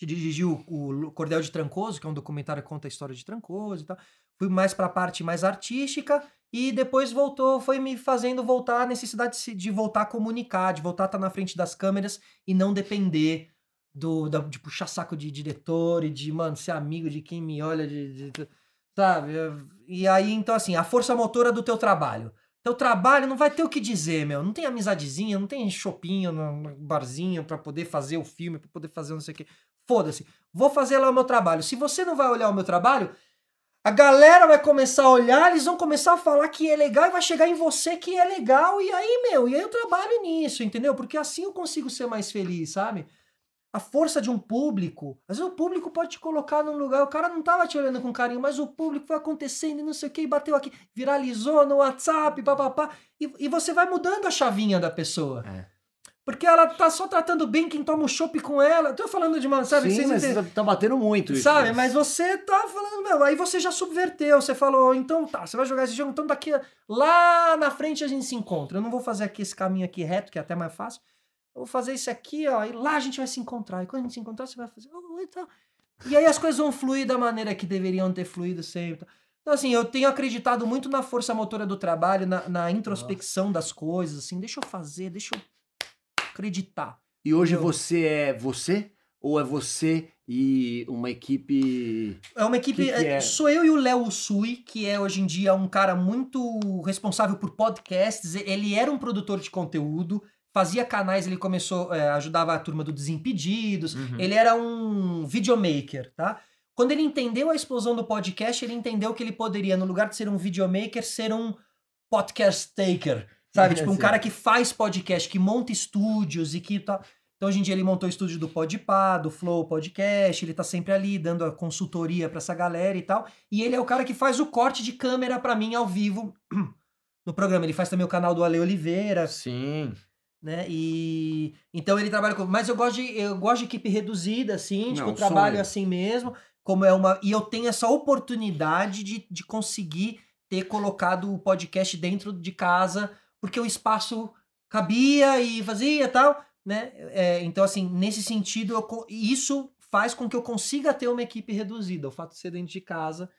dirigiu o Cordel de Trancoso, que é um documentário que conta a história de Trancoso e tal. Fui mais pra parte mais artística e depois voltou, foi me fazendo voltar a necessidade de, de voltar a comunicar, de voltar a estar na frente das câmeras e não depender do, da- de puxar saco de diretor e de, mano, ser amigo de quem me olha, de, de- sabe? E aí, então, assim, a força motora do teu trabalho. Teu trabalho não vai ter o que dizer, meu. Não tem amizadezinha, não tem chopinho no barzinho pra poder fazer o filme, pra poder fazer não sei o quê. Foda-se. Vou fazer lá o meu trabalho. Se você não vai olhar o meu trabalho, a galera vai começar a olhar, eles vão começar a falar que é legal e vai chegar em você que é legal. E aí, meu, e aí eu trabalho nisso, entendeu? Porque assim eu consigo ser mais feliz, sabe? A força de um público. Às vezes o público pode te colocar num lugar, o cara não tava te olhando com carinho, mas o público foi acontecendo e não sei o que, bateu aqui, viralizou no WhatsApp, papapá. E, e você vai mudando a chavinha da pessoa. É. Porque ela tá só tratando bem quem toma o chopp com ela. Tô falando de uma, sabe? Sim, mas entendem? tá, batendo muito isso. Sabe, mas você tá falando, meu, aí você já subverteu, você falou, então tá, você vai jogar esse jogo, então daqui, lá na frente a gente se encontra. Eu não vou fazer aqui esse caminho aqui reto, que é até mais fácil. Eu vou fazer isso aqui, ó, e lá a gente vai se encontrar. E quando a gente se encontrar, você vai fazer, oh, e tal. E aí as coisas vão fluir da maneira que deveriam ter fluído sempre. Então, assim, eu tenho acreditado muito na força motora do trabalho, na, na introspecção das coisas, assim, deixa eu fazer, deixa eu acreditar. E hoje Meu. você é você? Ou é você e uma equipe. É uma equipe. Que que é- é? Sou eu e o Léo Sui, que é hoje em dia um cara muito responsável por podcasts. Ele era um produtor de conteúdo, fazia canais, ele começou, é, ajudava a turma do Desimpedidos. Uhum. Ele era um videomaker, tá? Quando ele entendeu a explosão do podcast, ele entendeu que ele poderia, no lugar de ser um videomaker, ser um podcast taker. Sabe? tipo, um Sim. cara que faz podcast, que monta estúdios e que tá. Então, hoje em dia, ele montou o estúdio do Podpah, do Flow Podcast, ele tá sempre ali dando a consultoria pra essa galera e tal. E ele é o cara que faz o corte de câmera pra mim ao vivo no programa. Ele faz também o canal do Ale Oliveira, Sim. Né? E então ele trabalha com, mas eu gosto de eu gosto de equipe reduzida assim, Não, tipo, sonho. trabalho assim mesmo, como é uma e eu tenho essa oportunidade de, de conseguir ter colocado o podcast dentro de casa, porque o espaço cabia e fazia tal, né? É, então assim, nesse sentido, eu isso faz com que eu consiga ter uma equipe reduzida. O fato de ser dentro de casa,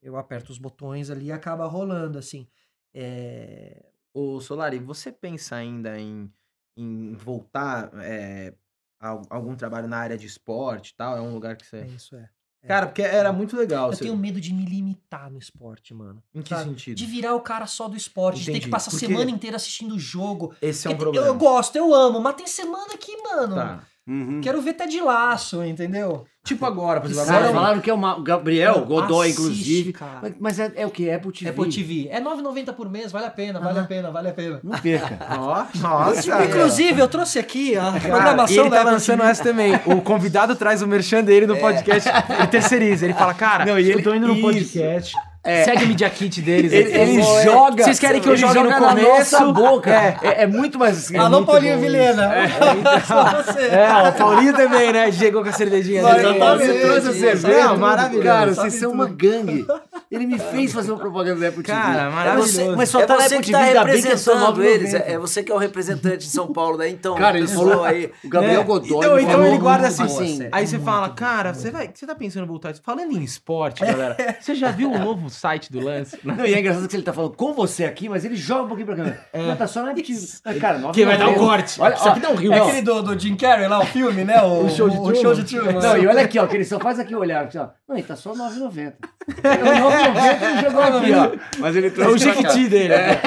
eu aperto os botões ali e acaba rolando assim. É, Ô, Solari, você pensa ainda em, em voltar é, a al- algum trabalho na área de esporte e tal? É um lugar que é você. isso é. É. Cara, porque era muito legal. Eu você- tenho medo de me limitar no esporte, mano. Em que sabe? sentido? De virar o cara só do esporte, de ter Entendi. que passar a Porque- semana inteira assistindo o jogo. Esse é um problema. eu, eu gosto, eu amo, mas tem semana que, mano, Tá. Uhum. quero ver Ted Laço, entendeu? Tipo agora, por exemplo, Cara, agora. falaram que é o Gabriel Não, Godoy, assiste, inclusive. cara. Mas, é, é o que? É Apple TV. Apple TV. É 9,90 por mês, vale a pena, vale a pena, vale a pena. Não perca. Ó, nossa. Inclusive, eu trouxe aqui a Cara, e programação ele da tá Apple lançando TV. essa também. O convidado traz o merchan dele no podcast. Ele terceiriza. Ele fala, cara, Não, e eu ele- tô indo no isso. podcast. É. Segue o Media Kit deles. Ele, ele Vou- joga. Vocês querem que eu ele jogue no na começo? nossa boca. É. É, é muito mais. é Alô, muito Paulinho Vilhena. Só você. É, o Paulinho também, né? Chegou com a cervejinha dele. exatamente. Você trouxe a cerveja. Não, maravilhoso. Cara, vocês são uma gangue. Ele me fez fazer uma propaganda da Apple TV. Cara, É maravilhoso. você, Mas só é tá na você Apple que TV, tá ainda bem que é só representando 9,90. eles. É é você que é o representante de São Paulo, né? Então, Cara, ele falou aí. O Gabriel? Godoy. Então, então ele guarda assim. Aí você fala, cara, muito você, vai, você tá pensando em voltar? Falando em esporte, galera, você já viu o novo site do Lance? Não, e é engraçado que ele tá falando com você aqui, mas ele joga um pouquinho pra câmera. Não, tá só na. Mas, Cara, Que vai dar um 9,90. corte. Olha, Isso aqui dá um rio. É aquele do, do Jim Carrey lá, o filme, né? O, O show de o show de Truman. Truman. Não, e olha aqui, ó, que ele só faz aqui o olhar. Aqui, ó. Não, ele tá só 9,90. É o 9,90 ele jogou aqui, ó. Mas ele É o trouxe pra cá. Jequiti dele. né?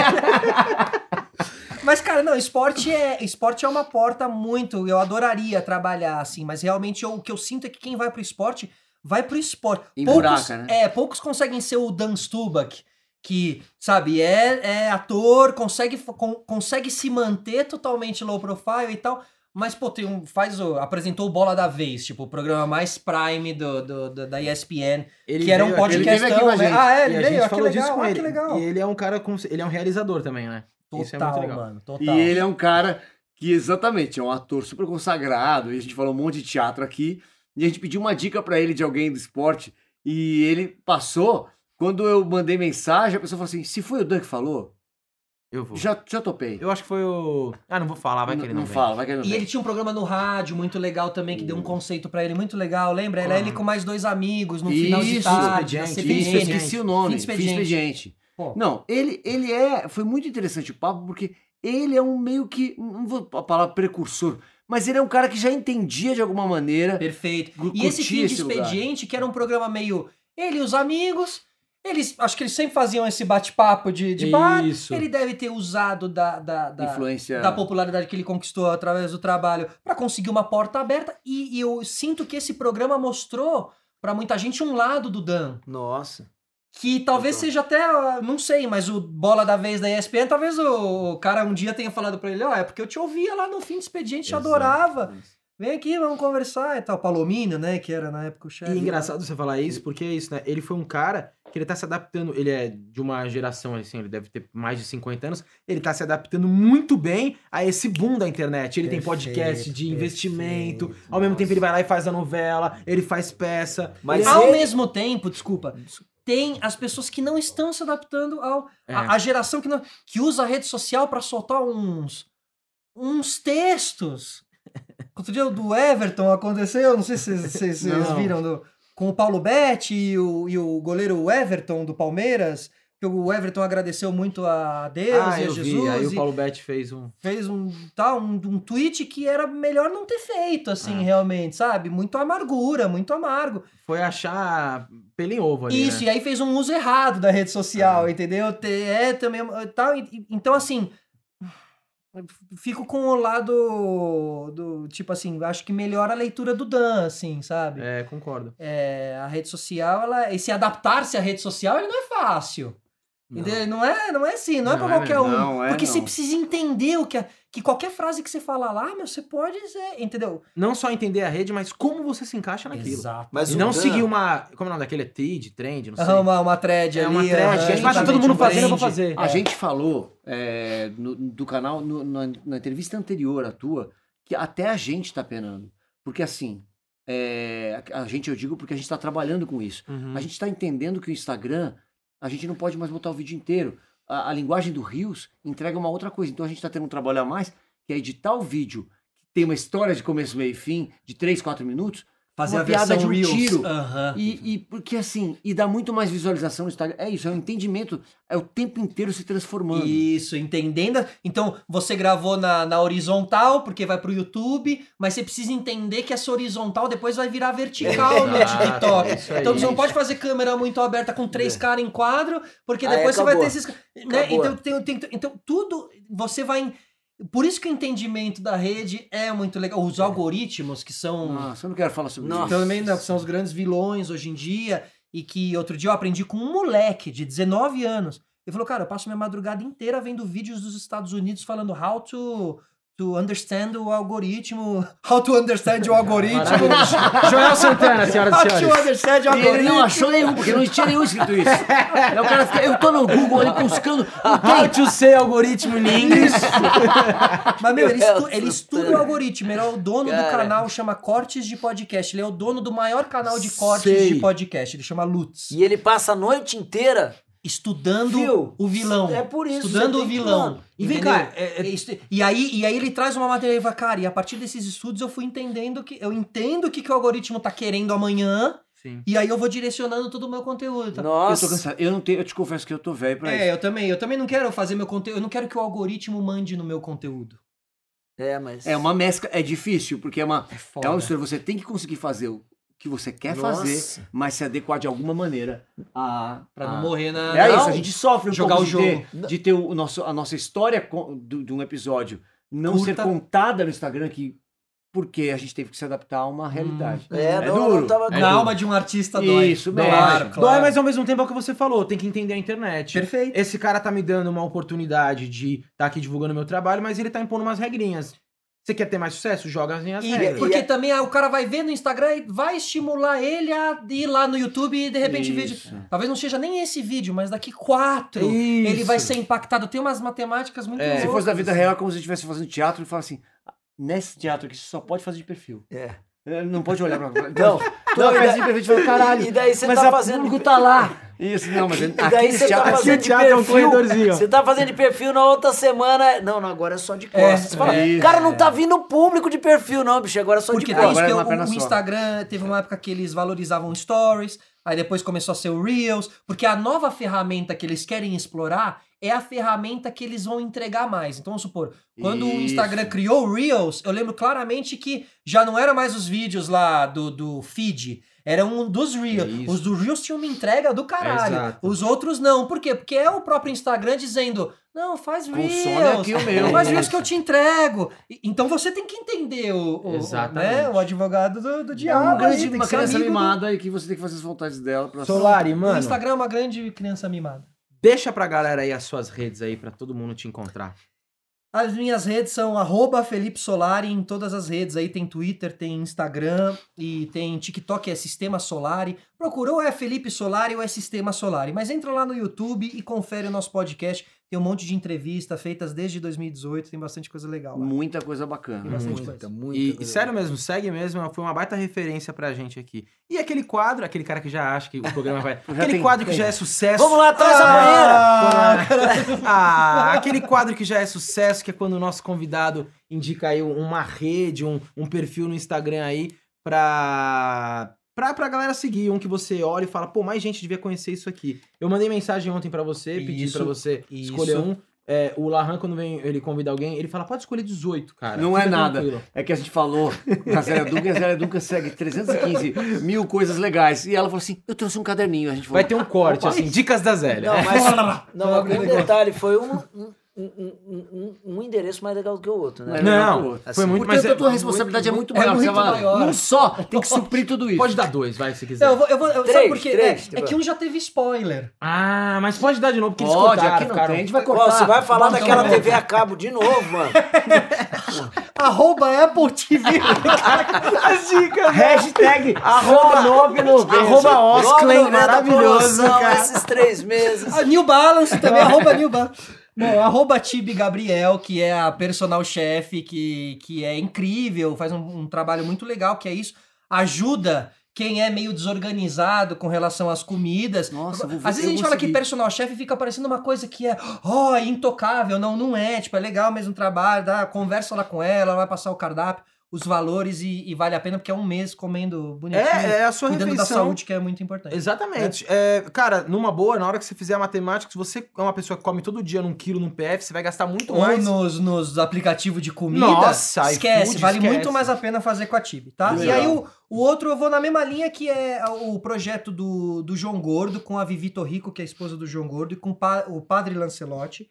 Mas, cara, não, esporte é, esporte é uma porta muito. Eu adoraria trabalhar assim, mas realmente eu- o que eu sinto é que quem vai pro esporte, vai pro esporte. Poucos, né? É, poucos conseguem ser o Dan Stubach, que, sabe, é, é ator, consegue, con- consegue se manter totalmente low profile e tal. Mas, pô, tem um, faz o, apresentou o Bola da Vez, tipo, o programa mais prime do, do- do- da ESPN, Ele que era um a né? Ah, é, ele veio, ah, que legal, ah, ele. que legal. E ele é um cara com. Ele é um realizador também, né? Isso é Total, muito legal. mano, total. E ele é um cara que exatamente é um ator super consagrado. E a gente falou um monte de teatro aqui. E a gente pediu uma dica pra ele de alguém do esporte. E ele passou. Quando eu mandei mensagem, a pessoa falou assim: se foi o Dan que falou, Eu vou. já, já topei. Eu acho que foi o. Ah, não vou falar, vai que ele não, não vem. fala, vai que ele não E vem. ele tinha um programa no rádio muito legal também, que deu um conceito pra ele muito legal, lembra? Era ele com mais dois amigos no final de Isso, tarde, na Expediente, Fiz, CBN. esqueci o nome. Fim Fiz de expediente. expediente. Pô. Não, ele, ele é. Foi muito interessante o papo, porque ele é um meio que. Não vou a palavra precursor, mas ele é um cara que já entendia de alguma maneira. Perfeito. E esse fim de esse lugar. expediente, que era um programa meio. Ele e os amigos. Eles, acho que eles sempre faziam esse bate-papo de, de bar. Isso. Ele deve ter usado da, da, da, influência. da popularidade que ele conquistou através do trabalho pra conseguir uma porta aberta. E, e eu sinto que esse programa mostrou pra muita gente um lado do Dan. Nossa. Que talvez Total. seja até, ah, não sei, mas o bola da vez da ESPN, talvez o, cara um dia tenha falado pra ele, ó, é porque eu te ouvia lá no fim de expediente, te Exato. adorava. Vem aqui, vamos conversar e tal. Palomino, né, que era na época o chefe. E engraçado você falar isso, porque é isso, né? Ele foi um cara que ele tá se adaptando. Ele é de uma geração, assim, ele deve ter mais de 50 anos. Ele tá se adaptando muito bem a esse boom da internet. Ele tem Perfeito, podcast de investimento. perfeito. Ao mesmo tempo, ele vai lá e faz a novela, ele faz peça. Mas ele Ao mesmo tempo, desculpa, tem as pessoas que não estão se adaptando ao É. a, a geração que não que usa a rede social pra soltar uns uns textos. Outro dia o do Everton aconteceu, não sei se vocês- viram do, com o Paulo Betti e o, e o goleiro Everton do Palmeiras, que o Everton agradeceu muito a Deus ah, e a eu Jesus vi. Aí e o Paulo Betti fez um. fez um tal um, um tweet que era melhor não ter feito assim Ah. realmente, sabe? Muito amargura, muito amargo. Foi achar pelo em ovo ali. Isso, né? e aí fez um uso errado da rede social, entendeu? Te- É também tal. e- e- Então, assim, fico com o lado do tipo assim, acho que melhora a leitura do Dan, assim, sabe? É, concordo. É, a rede social, ela, e se adaptar-se à rede social, ele não é fácil. Entendeu? Não é, não é assim, não, é Não pra é qualquer mesmo, um. não é, porque você não. precisa entender o que é. Que qualquer frase que você fala lá, meu, você pode dizer, entendeu? Não só entender a rede, mas como você se encaixa naquilo. Exato. Mas E não Dan- seguir uma. Como é o nome daquele? Trend, trend, não sei. Uma, uma thread É ali. uma thread, que a gente passa exatamente, todo mundo um fazendo, eu vou fazer. A É. gente falou é, no- do canal, no- na, na entrevista anterior à tua, que até a gente tá penando. Porque assim, é, a, a gente, eu digo porque a gente tá trabalhando com isso. Uhum. A gente tá entendendo que o Instagram, a gente não pode mais botar o vídeo inteiro. A, a linguagem do Rios entrega uma outra coisa. Então a gente tá tendo um trabalho a mais, que é editar o vídeo, que tem uma história de começo, meio e fim, de 3, 4 minutos, Fazer uma a piada versão de um Reels. tiro. Aham. E, e porque assim, e dá muito mais visualização no Instagram. É isso, é um entendimento, é o tempo inteiro se transformando. Isso, entendendo. Então, você gravou na, na horizontal, porque vai pro YouTube, mas você precisa entender que essa horizontal depois vai virar vertical no Exato, TikTok. é aí. então, você não pode fazer câmera muito aberta com três caras em quadro, porque Aí depois você vai ter esses. Né? Então, tem, tem- então, tudo você vai. Por isso que o entendimento da rede é muito legal. Os algoritmos, que são. Nossa, eu não quero falar sobre Nossa. isso. Também não, que são os grandes vilões hoje em dia. E que outro dia eu aprendi com um moleque de 19 anos. Ele falou, cara, eu passo minha madrugada inteira vendo vídeos dos Estados Unidos falando how to, to understand o algoritmo. How to understand o algoritmo. Joel Santana, senhoras how e to senhores. understand o E ele algoritmo. não achou nenhum, porque não tinha nenhum escrito isso. Aí o cara fica, eu tô no Google ali buscando. How to say algoritmo in English. Mas, meu, ele, estu- ele estuda o algoritmo. Ele é o dono do Cara. canal, chama Cortes de Podcast. Ele é o dono do maior canal de cortes Sei. de podcast. Ele chama Lutz. E ele passa a noite inteira. Estudando Viu? o vilão. É por isso, Estudando o vilão. e vem cá, é- é- Isto- E, aí, e aí ele traz uma matéria e fala, cara, e a partir desses estudos eu fui entendendo que. Eu entendo o que, que o algoritmo tá querendo amanhã. Sim. E aí eu vou direcionando todo o meu conteúdo. tá? Eu Nossa. tô cansado. Eu não tenho, eu te confesso que eu tô velho pra É, isso. eu também. Eu também não quero fazer meu conteúdo. Eu não quero que o algoritmo mande no meu conteúdo. É, mas. É uma mescla, é difícil, porque é uma. É É foda. uma mistura, você tem que conseguir fazer o que você quer Nossa. fazer, mas se adequar de alguma maneira a. Pra não a- morrer na. É Não. isso, a gente sofre um Jogar pouco o de ter, jogo. de ter o nosso, a nossa história do- de um episódio não Curta. ser contada no Instagram, que, porque a gente teve que se adaptar a uma realidade. É, É não, duro. não tava. É Na duro. alma de um artista dói. Isso Dói. Claro, claro. Dói, mas ao mesmo tempo é o que você falou, tem que entender a internet. Perfeito. Esse cara tá me dando uma oportunidade de estar aqui divulgando meu trabalho, mas ele tá impondo umas regrinhas. Você quer ter mais sucesso? Joga as minhas E, regras. porque E é- também ah, o cara vai ver no Instagram e vai estimular ele a ir lá no YouTube e de repente ver. Isso. Talvez não seja nem esse vídeo, mas daqui quatro ele vai ser impactado. Tem umas matemáticas muito É. Se fosse da vida real, é como se estivesse fazendo teatro e fala assim: "Ah, nesse teatro aqui você só pode fazer de perfil. É. Não pode olhar pra Não, Então, não, toda e peça da- de perfil, fala, caralho. e daí você mas tá fazendo- público tá lá. Isso, não, mas aqui daí você tá teatro. fazendo de é um perfil. corredorzinho. Você tá fazendo de perfil na outra semana. Não, não, agora é só de costas. Você fala, é. cara, não tá vindo público de perfil, não, bicho. Agora é só Porque de tem costas. isso Agora que é o, o. Instagram teve uma época que eles valorizavam stories, aí depois começou a ser o Reels, porque a nova ferramenta que eles querem explorar é a ferramenta que eles vão entregar mais. Então, vamos supor, quando o Isso. Instagram criou o Reels, eu lembro claramente que já não era mais os vídeos lá do, do feed, era um dos Reels. Isso. Os do Reels tinham uma entrega do caralho. Exato. Os outros não. Por quê? Porque é o próprio Instagram dizendo, não, faz Reels. Aqui o meu. Faz Reels que eu te entrego. Então você tem que entender o, o, Exatamente. né, o advogado do, do É diabo. uma, aí, grande, uma criança amigo do- mimada e que você tem que fazer as vontades dela. Pra Solari, O mano, Instagram é uma grande criança mimada. deixa pra galera aí as suas redes aí pra todo mundo te encontrar. As minhas redes são Felipe Solari em todas as redes. Aí tem Twitter, tem Instagram e tem TikTok, é Sistema Solari. Procurou ou é Felipe Solari ou é Sistema Solari. Mas entra lá no YouTube e confere o nosso podcast. Tem um monte de entrevista feitas desde 2018, tem bastante coisa legal lá. Muita coisa Tem bacana. bastante Muita, coisa. muita E, e coisa. sério mesmo, segue mesmo, foi uma baita referência pra gente aqui. E aquele quadro, aquele cara que já acha que o programa vai. aquele tem- quadro que tem. já é sucesso. Vamos lá, traz a banheira. Ah, aquele quadro que já é sucesso, que é quando o nosso convidado indica aí uma rede, um, um perfil no Instagram aí pra, pra, pra galera seguir, um que você olha e fala, pô, mais gente devia conhecer isso aqui. Eu mandei mensagem ontem pra você, pedi Isso, pra você isso. escolher um. É, o Lahan, quando vem, ele convida alguém, ele fala, pode escolher 18, cara. Não é Fica nada. tranquilo." É que a gente falou da Zélia Duncan e a Zélia Duncan segue 315 mil coisas legais. E ela falou assim: eu trouxe um caderninho. A gente falou, Vai ter um corte, Opa. assim, dicas da Zélia. Não, mas, não, mas um detalhe, foi um, um, um, um, um endereço mais legal do que o outro, né? É Não, outro. foi Assim, muito mais. a tua responsabilidade é muito, é maior. muito você fala, maior. Um só tem que suprir tudo isso. Pode dar dois, vai, se quiser. Não, eu vou, eu vou, Três, sabe por quê? três, É, tipo- é que um já teve spoiler. Ah, mas pode dar de novo, porque eles Pode, cortaram, aqui não ficaram- tem. A gente vai Ó, cortar. você vai falar daquela. TV a cabo de novo, mano. Arroba Apple TV. As dicas, Hashtag arroba 990. Arroba Osclen, maravilhoso, cara. Esses três meses. A New Balance também, arroba New Balance. Bom, arroba Tibi Gabriel, que é a personal chefe, que, que é incrível, faz um, um trabalho muito legal, que é isso. Ajuda quem é meio desorganizado com relação às comidas. Nossa, vou- Às vezes a gente fala que personal chefe fica parecendo uma coisa que é, ó, é intocável. Não, não é. Tipo, é legal mesmo o trabalho, dá, conversa lá com ela, ela vai passar o cardápio, os valores e, e vale a pena porque é um mês comendo bonitinho. É, é a sua cuidando da refeição. saúde, que é muito importante. Exatamente. É, cara, numa boa, na hora que você fizer a matemática, se você é uma pessoa que come todo dia num quilo num PF, você vai gastar muito Ou mais. nos, nos aplicativos de comida. Nossa, esquece, iFood, vale esquece. muito mais a pena fazer com a Tibi, tá? Legal. E aí o, o outro eu vou na mesma linha que é o projeto do, do João Gordo, com a Vivi Torrico, que é a esposa do João Gordo, e com o pa- o Padre Lancelotti,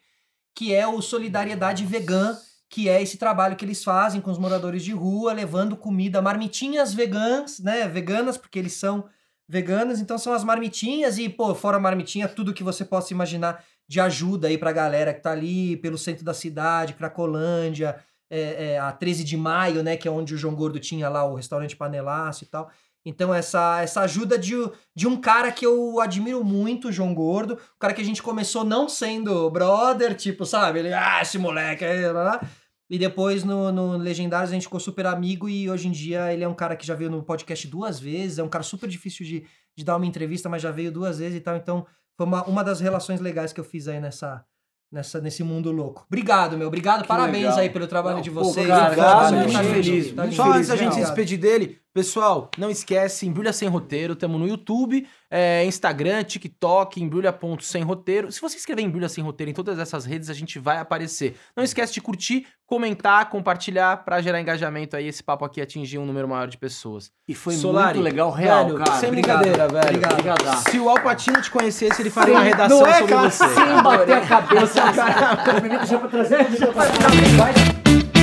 que é o Solidariedade Vegan, que é esse trabalho que eles fazem com os moradores de rua, levando comida, marmitinhas vegans, né? Veganas, porque eles são veganos, então são as marmitinhas e, pô, fora marmitinha, tudo que você possa imaginar de ajuda aí pra galera que tá ali pelo centro da cidade, Cracolândia, é, é, a 13 de maio, né, que é onde o João Gordo tinha lá o restaurante Panelaço e tal. Então, essa, essa ajuda de, de um cara que eu admiro muito, João Gordo, o cara que a gente começou não sendo brother, tipo, sabe? Ele, ah, esse moleque aí, lá, lá. E depois no, no Legendários a gente ficou super amigo e hoje em dia ele é um cara que já veio no podcast duas vezes, é um cara super difícil de, de dar uma entrevista, mas já veio duas vezes e tal. Então, foi uma, uma das relações legais que eu fiz aí nessa, nessa, nesse mundo louco. Obrigado, meu. Obrigado. Parabéns legal. aí pelo trabalho Não, de pô, vocês. cara, obrigado, Tá gente. lindo, feliz, tá muito. Só antes da gente se despedir dele, pessoal, não esquece, Embrulha Sem Roteiro, tamo no YouTube, é, Instagram, TikTok, embrulha.sem roteiro. Se você escrever Embrulha Sem Roteiro em todas essas redes, a gente vai aparecer. Não esquece de curtir, comentar, compartilhar pra gerar engajamento aí, esse papo aqui atingir um número maior de pessoas. E foi Solari, muito legal, real, velho, cara. sem Obrigado. brincadeira, velho. Obrigado. Obrigado. Se o Alpatino te conhecesse, ele faria uma redação Não é, sobre cara? você. Sem bater a cabeça, cara. Já pra trazer. já pra-